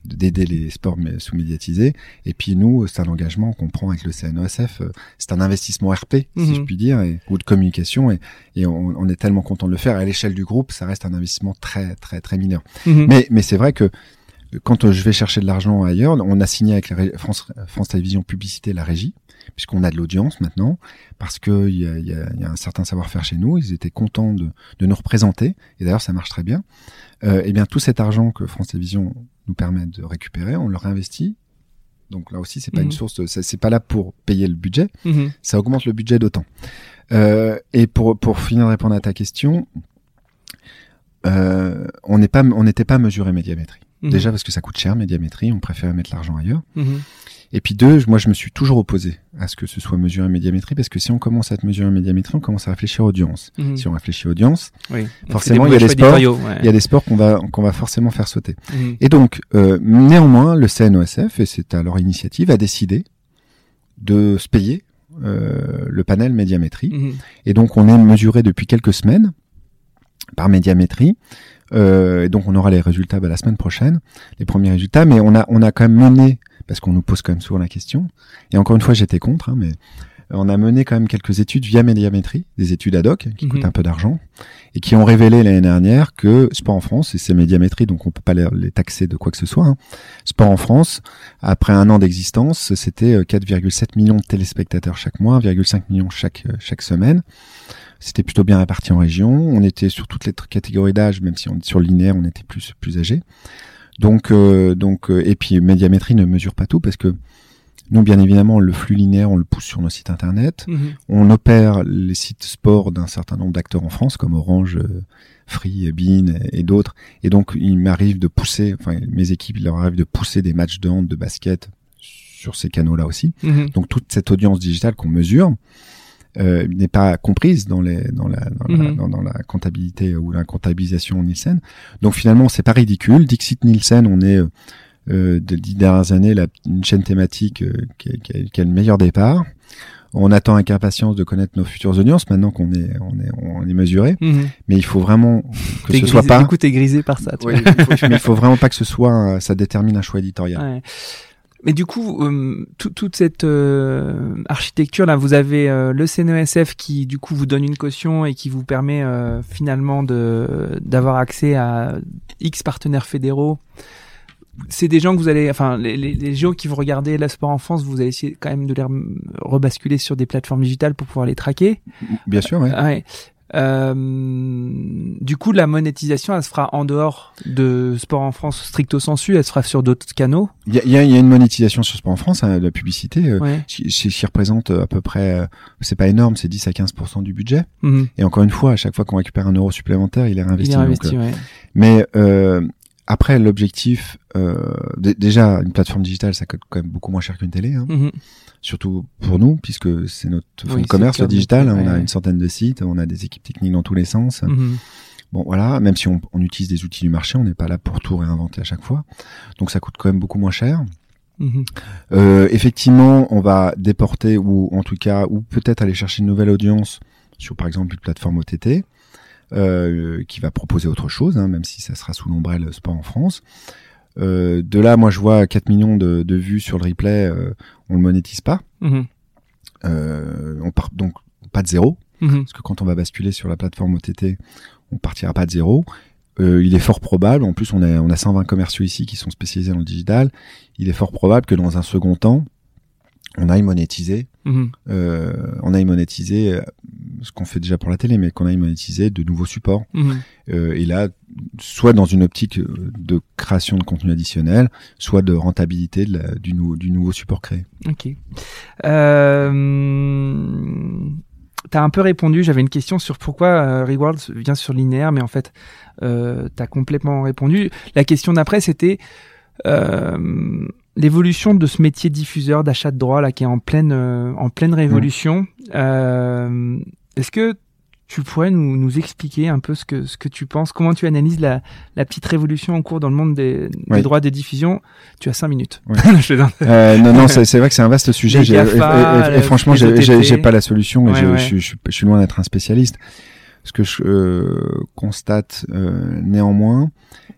d'aider les sports sous-médiatisés. Et puis nous, c'est un engagement qu'on prend avec le CNOSF. Euh, c'est un investissement RP, si je mhm. puis dire, et, ou de communication. Et, et on, on, est tellement content de le faire. À l'échelle du groupe, ça reste un investissement très, très, très mineur. Mhm. Mais, mais c'est vrai que quand je vais chercher de l'argent ailleurs, on a signé avec la France, France Télévisions Publicité la régie, puisqu'on a de l'audience maintenant, parce qu'il y a, y, a, y a un certain savoir-faire chez nous. Ils étaient contents de, de nous représenter, et d'ailleurs ça marche très bien. Euh, et eh bien tout cet argent que France Télévisions nous permet de récupérer, on le réinvestit. Donc là aussi, c'est pas une mhm. source, c'est pas là pour payer le budget, mhm. ça augmente le budget d'autant. Euh, et pour pour finir de répondre à ta question, euh, on n'est pas, on n'était pas mesuré médiamétrie. Mhm. Déjà parce que ça coûte cher, médiamétrie, on préfère mettre l'argent ailleurs. Mhm. Et puis deux, moi je me suis toujours opposé à ce que ce soit mesuré médiamétrie, parce que si on commence à te mesurer médiamétrie, on commence à réfléchir audience. Mhm. Si on réfléchit audience, forcément il y a des sports, il y a des sports qu'on va qu'on va forcément faire sauter. Et donc euh, néanmoins, le CNOSF et c'est à leur initiative a décidé de se payer euh, le panel médiamétrie. Et donc on est mesuré depuis quelques semaines par médiamétrie. Euh, et donc on aura les résultats bah, la semaine prochaine, les premiers résultats. Mais on a on a quand même mené parce qu'on nous pose quand même souvent la question. Et encore une fois, j'étais contre, hein, mais on a mené quand même quelques études via médiamétrie, des études ad hoc qui mhm. coûtent un peu d'argent et qui ont révélé l'année dernière que Sport en France, et c'est médiamétrie, donc on peut pas les, taxer de quoi que ce soit, hein, Sport en France, après un an d'existence, c'était 4,7 euh, millions de téléspectateurs chaque mois, 1,5 millions chaque, euh, chaque semaine. C'était plutôt bien réparti en région. On était sur toutes les catégories d'âge, même si on sur le linéaire, on était plus plus âgé. Donc euh, donc euh, et puis médiamétrie ne mesure pas tout parce que nous, bien évidemment, le flux linéaire, on le pousse sur nos sites internet. Mhm. On opère les sites sport d'un certain nombre d'acteurs en France, comme Orange, euh, Free, Bean et, d'autres. Et donc, il m'arrive de pousser, enfin, mes équipes, il leur arrive de pousser des matchs de hand, de basket sur ces canaux-là aussi. Mhm. Donc, toute cette audience digitale qu'on mesure, euh, n'est pas comprise dans les dans la dans, la, mhm. dans, la comptabilité ou la comptabilisation Nielsen. Donc finalement, c'est pas ridicule. Dixit Nielsen, on est euh, de dix dernières années la, une chaîne thématique euh, qui, qui, qui, a, le meilleur départ. On attend avec impatience de connaître nos futures audiences maintenant qu'on est on est on est mesuré, mhm. mais il faut vraiment que ce soit pas. Du coup, t'es grisé par ça. Tu il faut, *laughs* mais il faut vraiment pas que ce soit ça détermine un choix éditorial. Ouais. Mais du coup, euh, toute cette euh, architecture là, vous avez euh, le CNESF qui du coup vous donne une caution et qui vous permet finalement de d'avoir accès à X partenaires fédéraux. C'est des gens que vous allez, enfin les, les, les gens qui vont regarder la sport en France, vous allez essayer quand même de les rebasculer sur des plateformes digitales pour pouvoir les traquer. Bien sûr, ouais. ouais. Euh, du coup, la monétisation, elle se fera en dehors de Sport en France stricto sensu, elle se fera sur d'autres canaux. Il y a, y a, une monétisation sur Sport en France, hein, la publicité, euh, qui, représente à peu près, euh, c'est pas énorme, c'est 10 à 15% du budget. Mhm. Et encore une fois, à chaque fois qu'on récupère un euro supplémentaire, il est réinvesti. Il est réinvesti euh, Mais après, l'objectif, déjà, une plateforme digitale, ça coûte quand même beaucoup moins cher qu'une télé. Hein. Mhm surtout pour nous, puisque c'est notre fonds de commerce, le digital. on a une centaine de sites, on a des équipes techniques dans tous les sens. Mhm. Bon, voilà, même si on, on, utilise des outils du marché, on n'est pas là pour tout réinventer à chaque fois. Donc ça coûte quand même beaucoup moins cher. Mhm. Euh, effectivement, on va déporter ou en tout cas, ou peut-être aller chercher une nouvelle audience sur par exemple une plateforme OTT. Euh, qui va proposer autre chose, hein, même si ça sera sous l'ombrelle Sport en France. Euh, de là, moi, je vois 4 millions de, de vues sur le replay. Euh, on le monétise pas. Euh, on part donc pas de zéro, mhm. parce que quand on va basculer sur la plateforme OTT, on partira pas de zéro. euh, il est fort probable, en plus on a, on a 120 commerciaux ici qui sont spécialisés dans le digital, il est fort probable que dans un second temps, on aille monétiser, Mhm. euh, on aille monétiser euh, ce qu'on fait déjà pour la télé, mais qu'on aille monétiser de nouveaux supports. Mhm. Euh, et là, soit dans une optique euh, de création de contenu additionnel, soit de rentabilité de la- du, nou- du nouveau support créé. Ok. Euh... T'as un peu répondu. J'avais une question sur pourquoi euh, Rewards vient sur linéaire, mais en fait, euh, t'as complètement répondu. La question d'après, c'était euh, l'évolution de ce métier diffuseur d'achat de droits là qui est en pleine euh, en pleine révolution. Euh, Est-ce que tu pourrais nous, nous expliquer un peu ce que ce que tu penses, comment tu analyses la, la petite révolution en cours dans le monde des, des Oui. droits de diffusion? Tu as cinq minutes. *laughs* Je Euh, non, non, c'est vrai que c'est un vaste sujet. J'ai- et- et- GAFA, et- et franchement, les j'ai- pas la solution. Ouais, je, ouais. je- je suis- je suis loin d'être un spécialiste. Ce que je euh, constate euh, néanmoins,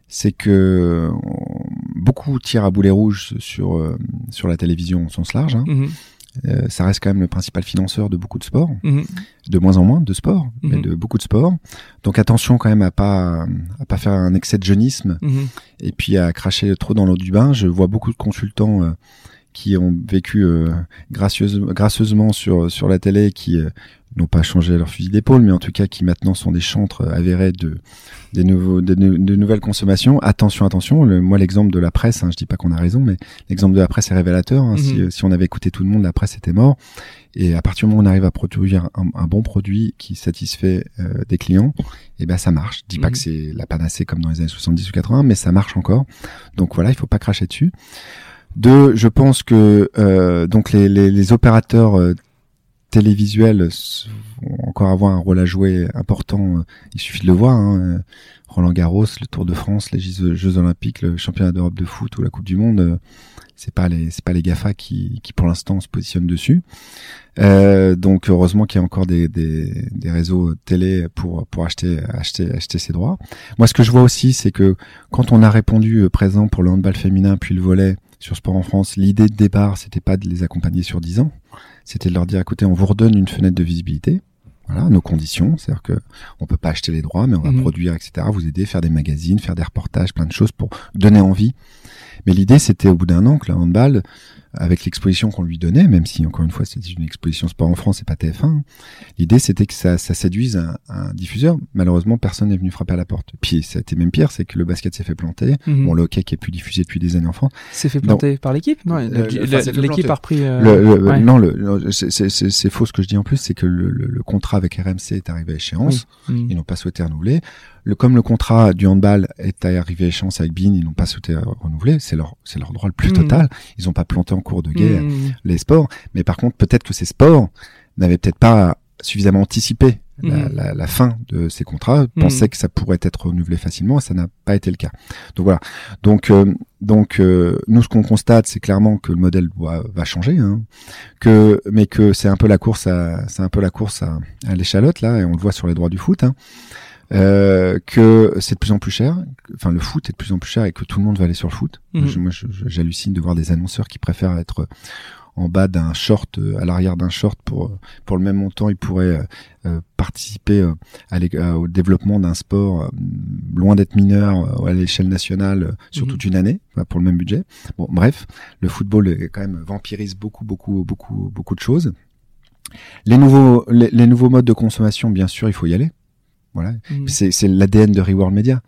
c'est que beaucoup tirent à boulet rouge sur euh, sur la télévision au sens large. hein. Mhm, Euh, ça reste quand même le principal financeur de beaucoup de sports, mhm. de moins en moins de sports, mais Mhm. de beaucoup de sports. Donc attention quand même à pas à pas faire un excès de jeunisme et puis à cracher trop dans l'eau du bain. Je vois beaucoup de consultants euh, qui ont vécu euh, gracieuse- gracieusement sur sur la télé, qui euh, n'ont pas changé leur fusil d'épaule, mais en tout cas qui maintenant sont des chantres avérés de des nouveaux de, de nouvelles consommations. Attention, attention. Le, moi, l'exemple de la presse, hein, je dis pas qu'on a raison, mais l'exemple de la presse est révélateur. hein. si, Mhm. euh, si on avait écouté tout le monde, la presse était mort. Et à partir du moment où on arrive à produire un, un bon produit qui satisfait euh, des clients, et ben ça marche. Je dis pas Mhm. que c'est la panacée comme dans les années 70 ou 80, mais ça marche encore. Donc voilà, il faut pas cracher dessus. Deux, je pense que euh, donc les, les, les opérateurs euh, télévisuels vont encore avoir un rôle à jouer important. euh, Il suffit de le voir. Hein, euh, Roland Garros, le Tour de France, les Jeux, Olympiques, le Championnat d'Europe de foot ou la Coupe du Monde. c'est pas les c'est pas les Gafa qui, qui pour l'instant se positionnent dessus. Euh, donc heureusement qu'il y a encore des, des, des réseaux télé pour pour acheter acheter acheter ces droits. Moi, ce que je vois aussi, c'est que quand on a répondu présent pour le handball féminin puis le volet sur Sport en France, l'idée de départ, c'était pas de les accompagner sur 10 ans, c'était de leur dire écoutez, on vous redonne une fenêtre de visibilité. Voilà, nos conditions, c'est-à-dire que on peut pas acheter les droits, mais on va Mhm. produire, etc. Vous aider, faire des magazines, faire des reportages, plein de choses pour donner envie. Mais l'idée, c'était au bout d'un an que le handball, avec l'exposition qu'on lui donnait, même si encore une fois c'était une exposition sport en France et pas TF1, hein, l'idée c'était que ça, ça séduise un, un diffuseur. Malheureusement, personne n'est venu frapper à la porte. Puis ça a été même pire, c'est que le basket s'est fait planter. Mhm. Bon, le hockey qui est plus diffusé depuis des années en France. C'est fait planter par l'équipe Non, c'est l'équipe a repris. euh, Le- le- ouais. Non, le, c'est- c'est c'est- c'est faux ce que je dis en plus, c'est que le, le- le contrat avec RMC est arrivé à échéance. Mhm. Ils n'ont pas souhaité renouveler. Le, comme le contrat du handball est arrivé à échéance avec BIN, ils n'ont pas souhaité euh, renouveler. C'est leur, c'est leur droit le plus Mhm. total. Ils n'ont pas planté en cours de guerre Mhm. les sports. Mais par contre, peut-être que ces sports n'avaient peut-être pas suffisamment anticipé la, Mhm. la- la fin de ces contrats, pensaient que ça pourrait être renouvelé facilement, et ça n'a pas été le cas. Donc voilà. Donc, euh, donc euh, nous, ce qu'on constate, c'est clairement que le modèle doit, va changer, hein, que, mais que c'est un peu la course à, c'est un peu la course à, à l'échalote là, et on le voit sur les droits du foot. Hein. Euh, que c'est de plus en plus cher, enfin le foot est de plus en plus cher et que tout le monde va aller sur le foot. Mhm. Je- moi, je- j'hallucine de voir des annonceurs qui préfèrent être en bas d'un short, euh, à l'arrière d'un short pour euh, pour le même montant, ils pourraient euh, euh, participer euh, à euh, au développement d'un sport euh, loin d'être mineur euh, à l'échelle nationale euh, sur Mhm. toute une année pour le même budget. Bon, bref, le football est quand même vampirise beaucoup beaucoup beaucoup beaucoup de choses. Les nouveaux les, les nouveaux modes de consommation, bien sûr, il faut y aller. Voilà, Mhm. c'est l'ADN de Reworld Media.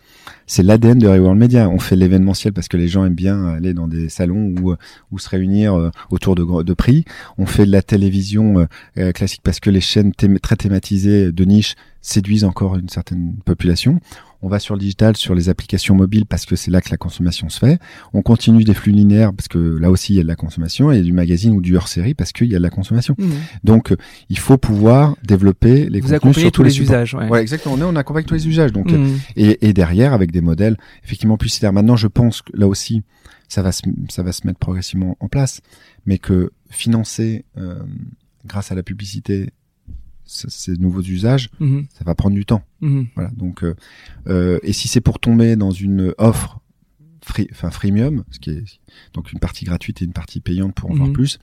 C'est l'ADN de Reworld Media. On fait l'événementiel parce que les gens aiment bien aller dans des salons ou ou se réunir euh, autour de, de prix. On fait de la télévision euh, euh, classique parce que les chaînes thém- très thématisées de niche séduisent encore une certaine population. On va sur le digital, sur les applications mobiles parce que c'est là que la consommation se fait. On continue des flux linéaires parce que là aussi il y a de la consommation et du magazine ou du hors-série parce qu'il y a de la consommation. Mhm. Donc il faut pouvoir développer les Vous contenus sur tous les supports. usages. Ouais. Ouais, exactement. On, est, on accompagne tous les usages. Donc, Mhm. et, et derrière, avec des modèles effectivement publicitaires. Maintenant, je pense que là aussi, ça va se, ça va se mettre progressivement en place, mais que financer euh, grâce à la publicité ces nouveaux usages, Mhm. ça va prendre du temps. Mhm. Voilà. Donc, euh, euh, et si c'est pour tomber dans une offre free, enfin freemium, ce qui est donc une partie gratuite et une partie payante pour en voir Mhm. plus,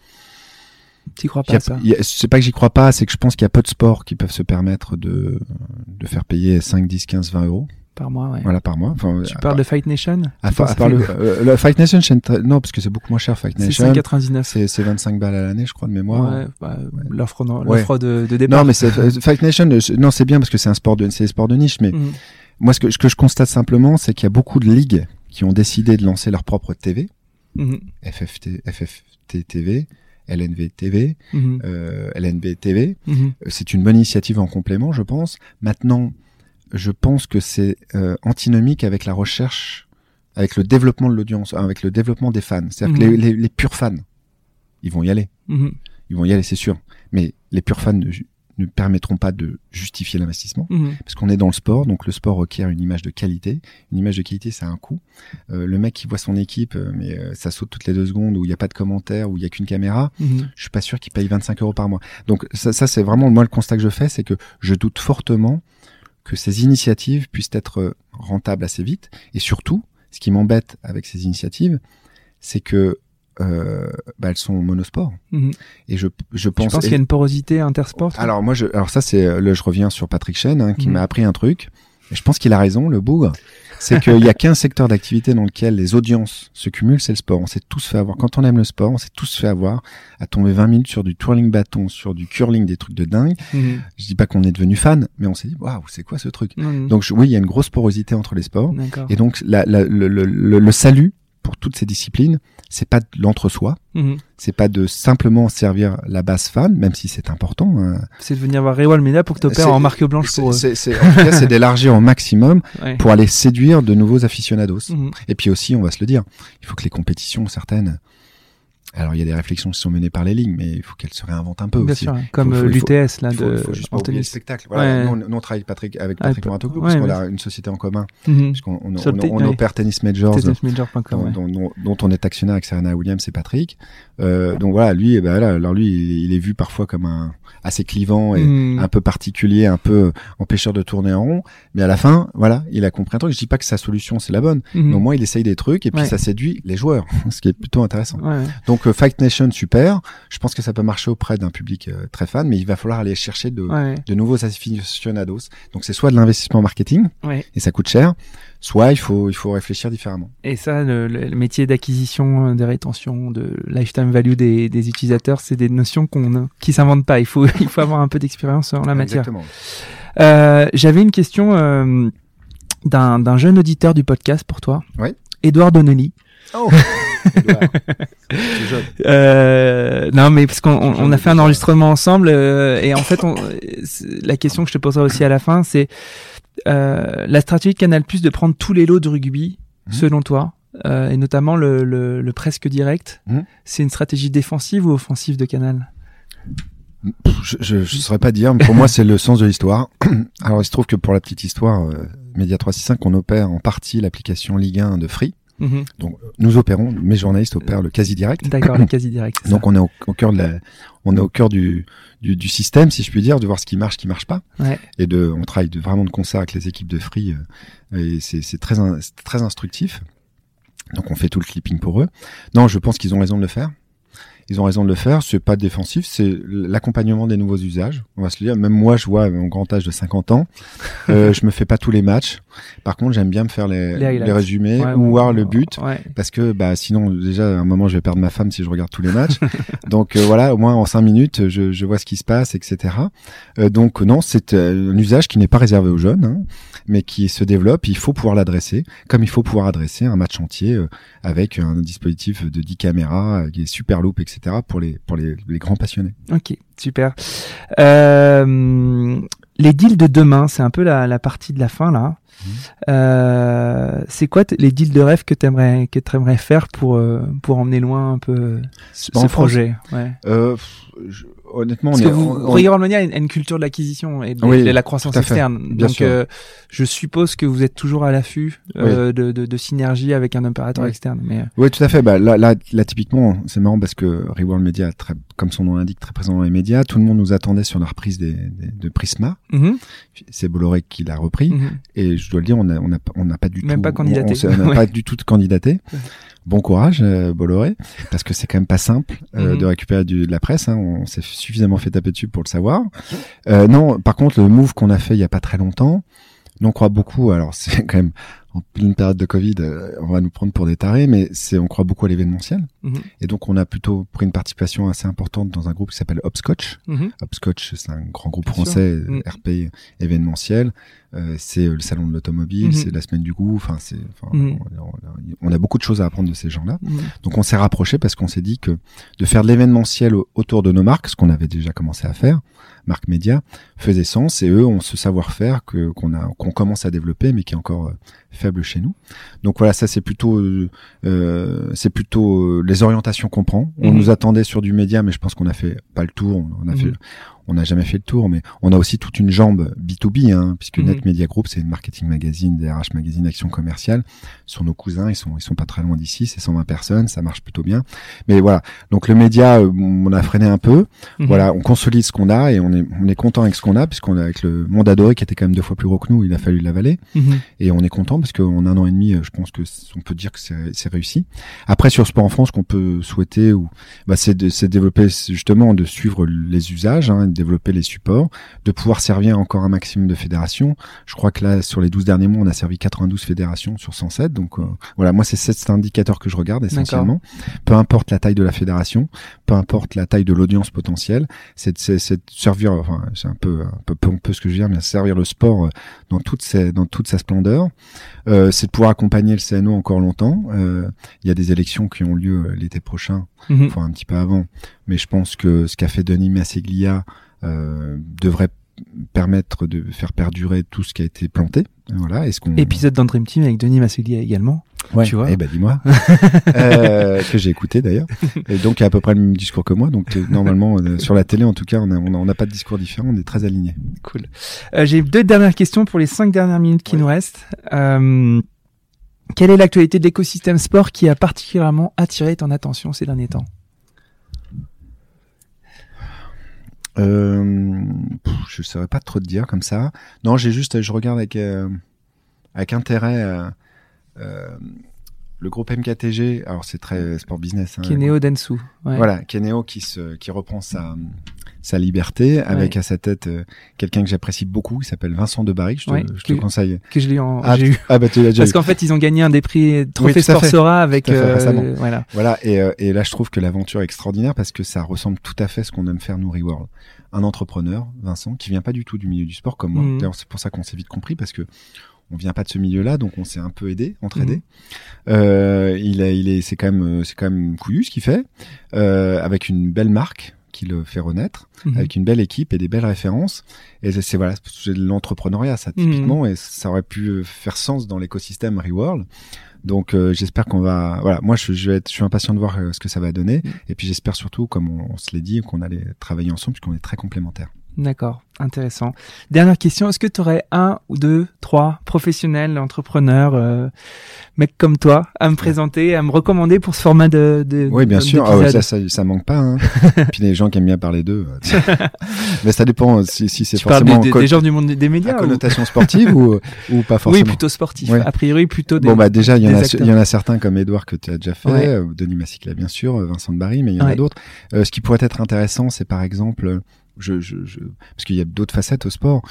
T'y crois pas a- ça a- c'est pas que j'y crois pas, c'est que je pense qu'il y a peu de sports qui peuvent se permettre de, de faire payer 5, 10, 15, 20 euros. Par mois, ouais. Voilà, par mois. Enfin, tu parles de Fight Nation à part que- le, euh, le Fight Nation, non, parce que c'est beaucoup moins cher, Fight C'est Nation. 5,99. C'est c'est 25 balles à l'année, je crois, de mémoire. Ouais, bah, l'offre Ouais. de, de départ. Non, mais c'est euh, Fight Nation. euh, Non, c'est bien parce que c'est un sport de, c'est sport de niche. Mais Mhm. moi, ce que, ce que je constate simplement, c'est qu'il y a beaucoup de ligues qui ont décidé de lancer leur propre TV, Mhm. FFT, FFT TV, LNV TV, Mhm. euh, LNB TV. Mhm. Euh, C'est une bonne initiative en complément, je pense. Maintenant, je pense que c'est euh, antinomique avec la recherche, avec le développement de l'audience, euh, avec le développement des fans. C'est-à-dire que Mhm. les, les, les purs fans, ils vont y aller. Mhm. Ils vont y aller, c'est sûr. Mais les purs fans ne, permettront pas de justifier l'investissement. Mhm. Parce qu'on est dans le sport, donc le sport requiert une image de qualité. Une image de qualité, ça a un coût. Euh, le mec qui voit son équipe, mais euh, ça saute toutes les deux secondes, où il n'y a pas de commentaires, où il n'y a qu'une caméra, je suis pas sûr qu'il paye 25 euros par mois. Donc ça, ça c'est vraiment moi le constat que je fais, c'est que je doute fortement que ces initiatives puissent être rentables assez vite. Et surtout, ce qui m'embête avec ces initiatives, c'est que euh, bah, elles sont monosports. Mhm. Et je, je Tu pense. penses qu'il y a une porosité intersport Alors moi, je, alors ça c'est euh, là je reviens sur Patrick Chen hein, qui Mhm. m'a appris un truc. Et je pense qu'il a raison, le bougre. C'est qu'il y a qu'un secteur d'activité dans lequel les audiences se cumulent, c'est le sport. On s'est tous fait avoir. Quand on aime le sport, on s'est tous fait avoir à tomber 20 minutes sur du twirling bâton, sur du curling, des trucs de dingue. Mhm. Je dis pas qu'on est devenu fan, mais on s'est dit waouh, c'est quoi ce truc? Mhm. Donc je- oui, il y a une grosse porosité entre les sports. Et donc la, la- le, le- le- le salut pour toutes ces disciplines, c'est pas de l'entre-soi, Mhm. c'est pas de simplement servir la base fan, même si c'est important. hein. C'est de venir voir Real Almeida pour que tu C'est- opères en marque blanche pour eux. c'est- c'est- en tout cas, c'est d'élargir au maximum *laughs* Ouais. pour aller séduire de nouveaux aficionados. Mhm. Et puis aussi, on va se le dire, il faut que les compétitions certaines. Alors il y a des réflexions qui sont menées par les lignes, mais il faut qu'elles se réinventent un peu Bien aussi. sûr, comme euh, l'UTS là Il faut, de faut juste pas oublier Anthony. le spectacle. Voilà, Ouais. nous, on, nous, on travaille Patrick, avec Ah, Patrick ouais, parce qu'on a une société en commun, Mhm. puisqu'on on, on- opère Tennis Majors, dont, dont- dont- on est actionnaire avec Serena Williams et Patrick. Euh, donc voilà, lui, eh ben là, alors lui, il, il est vu parfois comme un assez clivant et Mhm. un peu particulier, un peu empêcheur de tourner en rond. Mais à la fin, voilà, il a compris un truc. Je dis pas que sa solution c'est la bonne, Mhm. mais au moins il essaye des trucs et puis ça séduit les joueurs, *laughs* ce qui est plutôt intéressant. Ouais. Donc Fight Nation super. Je pense que ça peut marcher auprès d'un public euh, très fan, mais il va falloir aller chercher de, Ouais. de nouveaux aficionados. Donc c'est soit de l'investissement marketing Ouais. et ça coûte cher, soit il faut il faut réfléchir différemment. Et ça, le, métier d'acquisition, euh, de rétention, de lifetime value des, des utilisateurs, c'est des notions qu'on qui s'inventent pas. Il faut *laughs* il faut avoir un peu d'expérience en la matière. Exactement. Euh, J'avais une question euh, d'un d'un jeune auditeur du podcast pour toi. Oui. Edouard Donnelly. Oh. *laughs* *laughs* Euh, non, mais parce qu'on on, on a fait un enregistrement ensemble euh, et en fait, on, la question que je te poserai aussi à la fin, c'est euh, la stratégie de Canal Plus de prendre tous les lots de rugby, Mhm. selon toi, euh, et notamment le, le, le presque direct. Mhm. C'est une stratégie défensive ou offensive de Canal? Je, je saurais pas dire, mais pour moi c'est le sens de l'histoire. *clears throat* Alors il se trouve que pour la petite histoire, euh, Média 365, on opère en partie l'application Ligue 1 de Free. Mhm. Donc nous opérons, mes journalistes opèrent le quasi direct. D'accord, le *clears throat* quasi direct. Donc on est au, au cœur de la, on est au cœur du, du, du système, si je puis dire, de voir ce qui marche, ce qui marche pas. Ouais. et de, on travaille de, vraiment de concert avec les équipes de Free, euh, et c'est c'est très, très instructif. Donc on fait tout le clipping pour eux. Non, je pense qu'ils ont raison de le faire. Ils ont raison de le faire. C'est pas défensif, c'est l'accompagnement des nouveaux usages. On va se le dire. Même moi, je vois mon grand âge de 50 ans, *laughs* euh, je me fais pas tous les matchs. Par contre, j'aime bien me faire les, Les les, highlights. résumés Ouais, ou voir le but Ouais. parce que bah sinon déjà à un moment je vais perdre ma femme si je regarde tous les matchs *laughs* donc euh, voilà au moins en cinq minutes je, je vois ce qui se passe etc Euh, donc non c'est euh, un usage qui n'est pas réservé aux jeunes hein, mais qui se développe il faut pouvoir l'adresser comme il faut pouvoir adresser un match entier euh, avec un dispositif de 10 caméras avec des super loupes etc pour les pour les, les grands passionnés Ok, super. Euh, les deals de demain, c'est un peu la, la partie de la fin là. Euh, c'est quoi les deals de rêve que t'aimerais que t'aimerais faire pour euh, pour emmener loin un peu ce, En ce projet? Ouais. euh, je- honnêtement on est que vous, on- on- a une, culture de l'acquisition et de, Oui, de la croissance externe. bien Donc, sûr. euh, je suppose que vous êtes toujours à l'affût euh, de, de, de synergie avec un opérateur Oui. externe. Mais euh, Oui, tout à fait. Bah, là, là, là, typiquement, c'est marrant parce que Reworld Media, très, comme son nom l'indique, très présent dans les médias. Tout le monde nous attendait sur la reprise des, des- de Prisma. mhm, C'est Bolloré qui l'a repris. mhm. Et je dois le dire, on n'a on a, pas- on n'a pas du Même tout, pas candidaté. On, n'a Ouais. pas du tout candidaté. Bon courage, euh, Bolloré, parce que c'est quand même pas simple euh, Mhm. de récupérer du, de la presse. Hein. On s'est suffisamment fait taper dessus pour le savoir. Euh, non, par contre, le move qu'on a fait il y a pas très longtemps, Nous, on croit beaucoup. Alors, *laughs* c'est quand même en pleine période de Covid, euh, on va nous prendre pour des tarés, mais c'est on croit beaucoup à l'événementiel. Mhm. Et donc, on a plutôt pris une participation assez importante dans un groupe qui s'appelle Hopscotch. Mhm. Hopscotch, c'est un grand groupe Bien français. RP événementiel. Euh, c'est euh, le salon de l'automobile, Mhm. c'est la semaine du goût. Enfin, c'est, Mhm. on, a beaucoup de choses à apprendre de ces gens-là. Mhm. Donc, on s'est rapproché parce qu'on s'est dit que de faire de l'événementiel au- autour de nos marques, ce qu'on avait déjà commencé à faire, marque média, faisait sens. Et eux ont ce savoir-faire que qu'on a, qu'on commence à développer, mais qui est encore faible chez nous. Donc voilà, ça c'est plutôt, euh, euh, c'est plutôt euh, les orientations qu'on prend. On Mhm. nous attendait sur du média, mais je pense qu'on a fait pas le tour. On, on a Mhm. fait, on n'a jamais fait le tour, mais on a aussi toute une jambe B2B, hein, puisque Mhm. Net Media Group c'est une marketing magazine, DRH magazine, action commerciale. Ce sont nos cousins, ils sont, ils sont pas très loin d'ici, c'est 120 personnes, ça marche plutôt bien. Mais voilà, donc le média, euh, on a freiné un peu. Mhm. Voilà, on consolide ce qu'on a et on est, on est content avec ce qu'on a, puisqu'on a avec le monde adoré qui était quand même deux fois plus gros que nous, il a fallu l'avaler. Mhm. Et on est content parce qu'en un an et demi, euh, je pense que on peut dire que c'est réussi. Après, sur Sport en France, qu'on peut souhaiter, ou bah, c'est de, c'est de développer justement de suivre les usages, hein, de développer les supports, de pouvoir servir encore un maximum de fédérations. Je crois que là, sur les 12 derniers mois, on a servi 92 fédérations sur 107. Donc euh, voilà, moi c'est cet indicateur que je regarde essentiellement. Peu importe la taille de la fédération, peu importe la taille de l'audience potentielle, c'est de servir. Enfin, c'est un peu un peu pompeux ce que je veux dire, mais servir le sport euh, dans toute sa, dans toute sa splendeur. Euh, c'est de pouvoir accompagner le CNO encore longtemps. Euh, Il y a des élections qui ont lieu euh, l'été prochain, Mhm. enfin un petit peu avant, mais je pense que ce qu'a fait Denis Masseglia devrait permettre de faire perdurer tout ce qui a été planté. Voilà. Est-ce qu'on Épisode dans Dream Team avec Denis Masseglia également. Ouais. tu vois Eh ben dis-moi *laughs* euh, que j'ai écouté d'ailleurs. Et donc il a à peu près le même discours que moi. Donc euh, normalement euh, sur la télé en tout cas on a on a- on n'a pas de discours différent. On est très alignés. Cool. Euh, J'ai deux dernières questions pour les cinq dernières minutes qui Ouais. nous restent. Euh, quelle est l'actualité de l'écosystème sport qui a particulièrement attiré ton attention ces derniers temps? Euh, pff, je saurais pas trop te dire comme ça. Non, j'ai juste, je regarde avec euh, avec intérêt euh, euh, le groupe MKTG. Alors c'est très sport business. Hein, Keneo Densu. Ouais. Voilà, Keneo qui se qui reprend sa sa liberté avec Ouais. à sa tête euh, quelqu'un que j'apprécie beaucoup, qui s'appelle Vincent Debarry. Je te, Ouais, je te que- conseille. Que je l'ai en, Ah, eu. Ah bah tu l'as déjà Parce qu'en fait, ils ont gagné un des prix Trophée. Sora avec, euh, voilà. Voilà, et, euh, et là je trouve que l'aventure est extraordinaire parce que ça ressemble tout à fait à ce qu'on aime faire nous Reworld. Un entrepreneur, Vincent, qui vient pas du tout du milieu du sport comme moi. Mhm. D'ailleurs, c'est pour ça qu'on s'est vite compris parce que on vient pas de ce milieu-là, donc on s'est un peu aidé, entraidé. Mhm. Euh, il a, il est, c'est quand même, c'est quand même couillu ce qu'il fait, euh, avec une belle marque qui le fait renaître, Mhm. avec une belle équipe et des belles références. Et c'est- voilà, c'est l'entrepreneuriat ça Mhm. typiquement, et ça aurait pu euh, faire sens dans l'écosystème Reworld. Donc euh, j'espère qu'on va, voilà, moi je, je vais être, je suis impatient de voir euh, ce que ça va donner, Mhm. et puis j'espère surtout, comme on, on se l'est dit, qu'on allait travailler ensemble puisqu'on est très complémentaires. D'accord, intéressant. Dernière question, est-ce que tu aurais un ou deux, trois professionnels, entrepreneurs, euh, mecs comme toi, à me présenter, à me recommander pour ce format de, de Oui, bien de- sûr. Ah ouais, ça, ça, ça manque pas. Hein. *laughs* Puis les gens qui aiment bien parler d'eux. euh, *laughs* Mais ça dépend euh, si, si c'est forcément des, des- gens du monde des- des à médias ou... connotation sportive ou, ou pas forcément? Oui, plutôt sportif. Ouais. A priori, plutôt des... Bon bah déjà il y en a il y en a certains comme Edouard que tu as déjà fait, Ouais. euh, Denis Massicla bien sûr, euh, Vincent de Barry, mais il y en a d'autres. Euh, ce qui pourrait être intéressant, c'est par exemple euh, je, je, je, parce qu'il y a d'autres facettes au sport,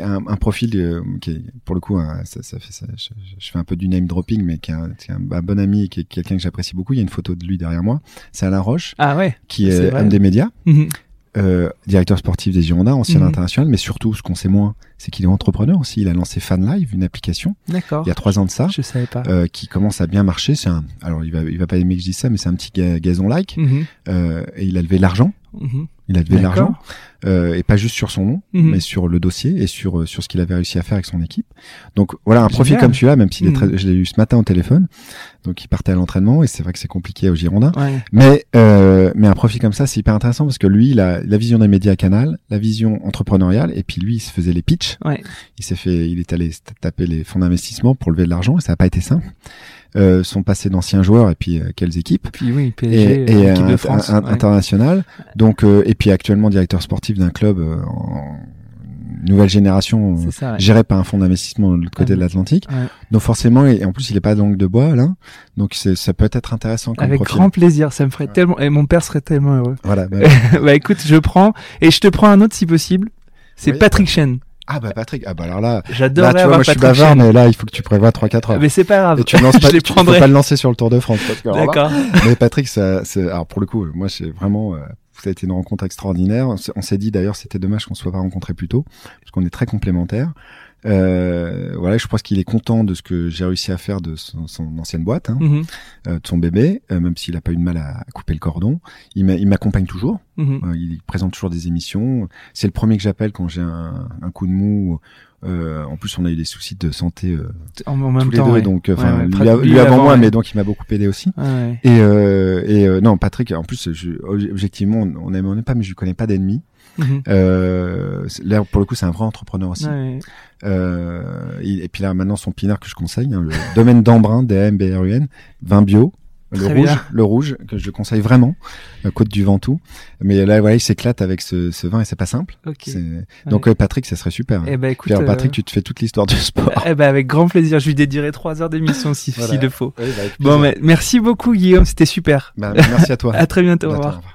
un, un profil euh, qui est pour le coup, ça, ça fait ça, je, je fais un peu du name dropping, mais qui est un, qui est un- un bon ami, et qui est quelqu'un que j'apprécie beaucoup. Il y a une photo de lui derrière moi. C'est Alain Roche, Ah ouais. qui est vrai. homme des médias, Mhm. euh, directeur sportif des Girondins, ancien Mhm. international, mais surtout ce qu'on sait moins, c'est qu'il est entrepreneur aussi. Il a lancé Fan Live, une application, D'accord. il y a trois ans de ça Je savais pas. euh, qui commence à bien marcher. C'est un, alors il va, il va pas aimer que je dise ça, mais c'est un petit ga- gazon like. Mhm. Euh, et il a levé l'argent. Il a levé de l'argent, euh, et pas juste sur son nom, Mhm. mais sur le dossier et sur euh, sur ce qu'il avait réussi à faire avec son équipe. Donc voilà un profil comme celui-là, même s'il est Mhm. très, je l'ai eu ce matin au téléphone. Donc il partait à l'entraînement et c'est vrai que c'est compliqué au Girondin. Ouais. Mais euh, mais un profil comme ça, c'est hyper intéressant parce que lui, il a la vision des médias canal, la vision entrepreneuriale, et puis lui, il se faisait les pitchs. Ouais. Il s'est fait, il est allé taper les fonds d'investissement pour lever de l'argent et ça n'a pas été simple. Euh, son passé d'anciens joueurs et puis euh, quelles équipes Puis oui, et, PSG, et l'équipe un- de France. un- ouais. international. Donc euh, et puis actuellement directeur sportif d'un club euh, en nouvelle génération ça. ouais. géré par un fonds d'investissement de l'autre côté Ah, de l'Atlantique. Ouais. Donc forcément et, en plus il est pas de langue de bois Alain. Donc ça peut être intéressant comme Avec profil. grand plaisir, ça me ferait tellement et mon père serait tellement heureux. Voilà. *laughs* bah, bah écoute, je prends et je te prends un autre si possible. C'est Oui. Patrick Chen. Ah bah Patrick, ah bah alors là, J'adore là tu vois, avoir moi je suis bavard, Chen. mais là il faut que tu prévois 3-4 heures. Mais c'est pas grave. Et tu ne lances *laughs* pas, je les tu- faut prendrai. pas le lancer sur le Tour de France. Là- D'accord. mais Patrick, ça, alors pour le coup, moi c'est vraiment, euh, ça a été une rencontre extraordinaire. On s'est- dit d'ailleurs, c'était dommage qu'on se soit pas rencontrés plus tôt, parce qu'on est très complémentaires. Euh, voilà, je pense qu'il est content de ce que j'ai réussi à faire de son, son ancienne boîte, hein, Mhm, euh, de son bébé, euh, même s'il a pas eu de mal à, à couper le cordon. Il m'a- il m'accompagne toujours. mhm. Il présente toujours des émissions. C'est le premier que j'appelle quand j'ai un, un coup de mou. En plus, on a eu des soucis de santé En, en même tous les temps, deux, ouais. donc enfin Ouais, lui, avant, moi, ouais. mais donc il m'a beaucoup aidé aussi. Et, euh, et non, Patrick, en plus, je, objectivement, on aime, on aime pas, mais je lui connais pas d'ennemis. Mhm. Euh, là, pour le coup, c'est un vrai entrepreneur aussi. Ouais, ouais. Euh, il- et puis là, maintenant, son pinard que je conseille, hein, le *laughs* domaine d'Embrun, D-A-M-B-R-U-N, vin bio. Le Très rouge, bien. le rouge que je conseille vraiment, euh, Côte du Ventoux. Mais là, voilà, il s'éclate avec ce, ce vin et c'est pas simple. Donc ouais, Patrick, ça serait super. Eh ben écoute, Puis, alors, Patrick, euh, tu te fais toute l'histoire du sport. *laughs* eh ben avec grand plaisir. Je lui dédierai trois heures d'émission si *laughs* Voilà. s'il le faut. Ouais, bah, Bon, mais merci beaucoup Guillaume, c'était super. Bah, merci à toi. À très bientôt. Au revoir. au revoir.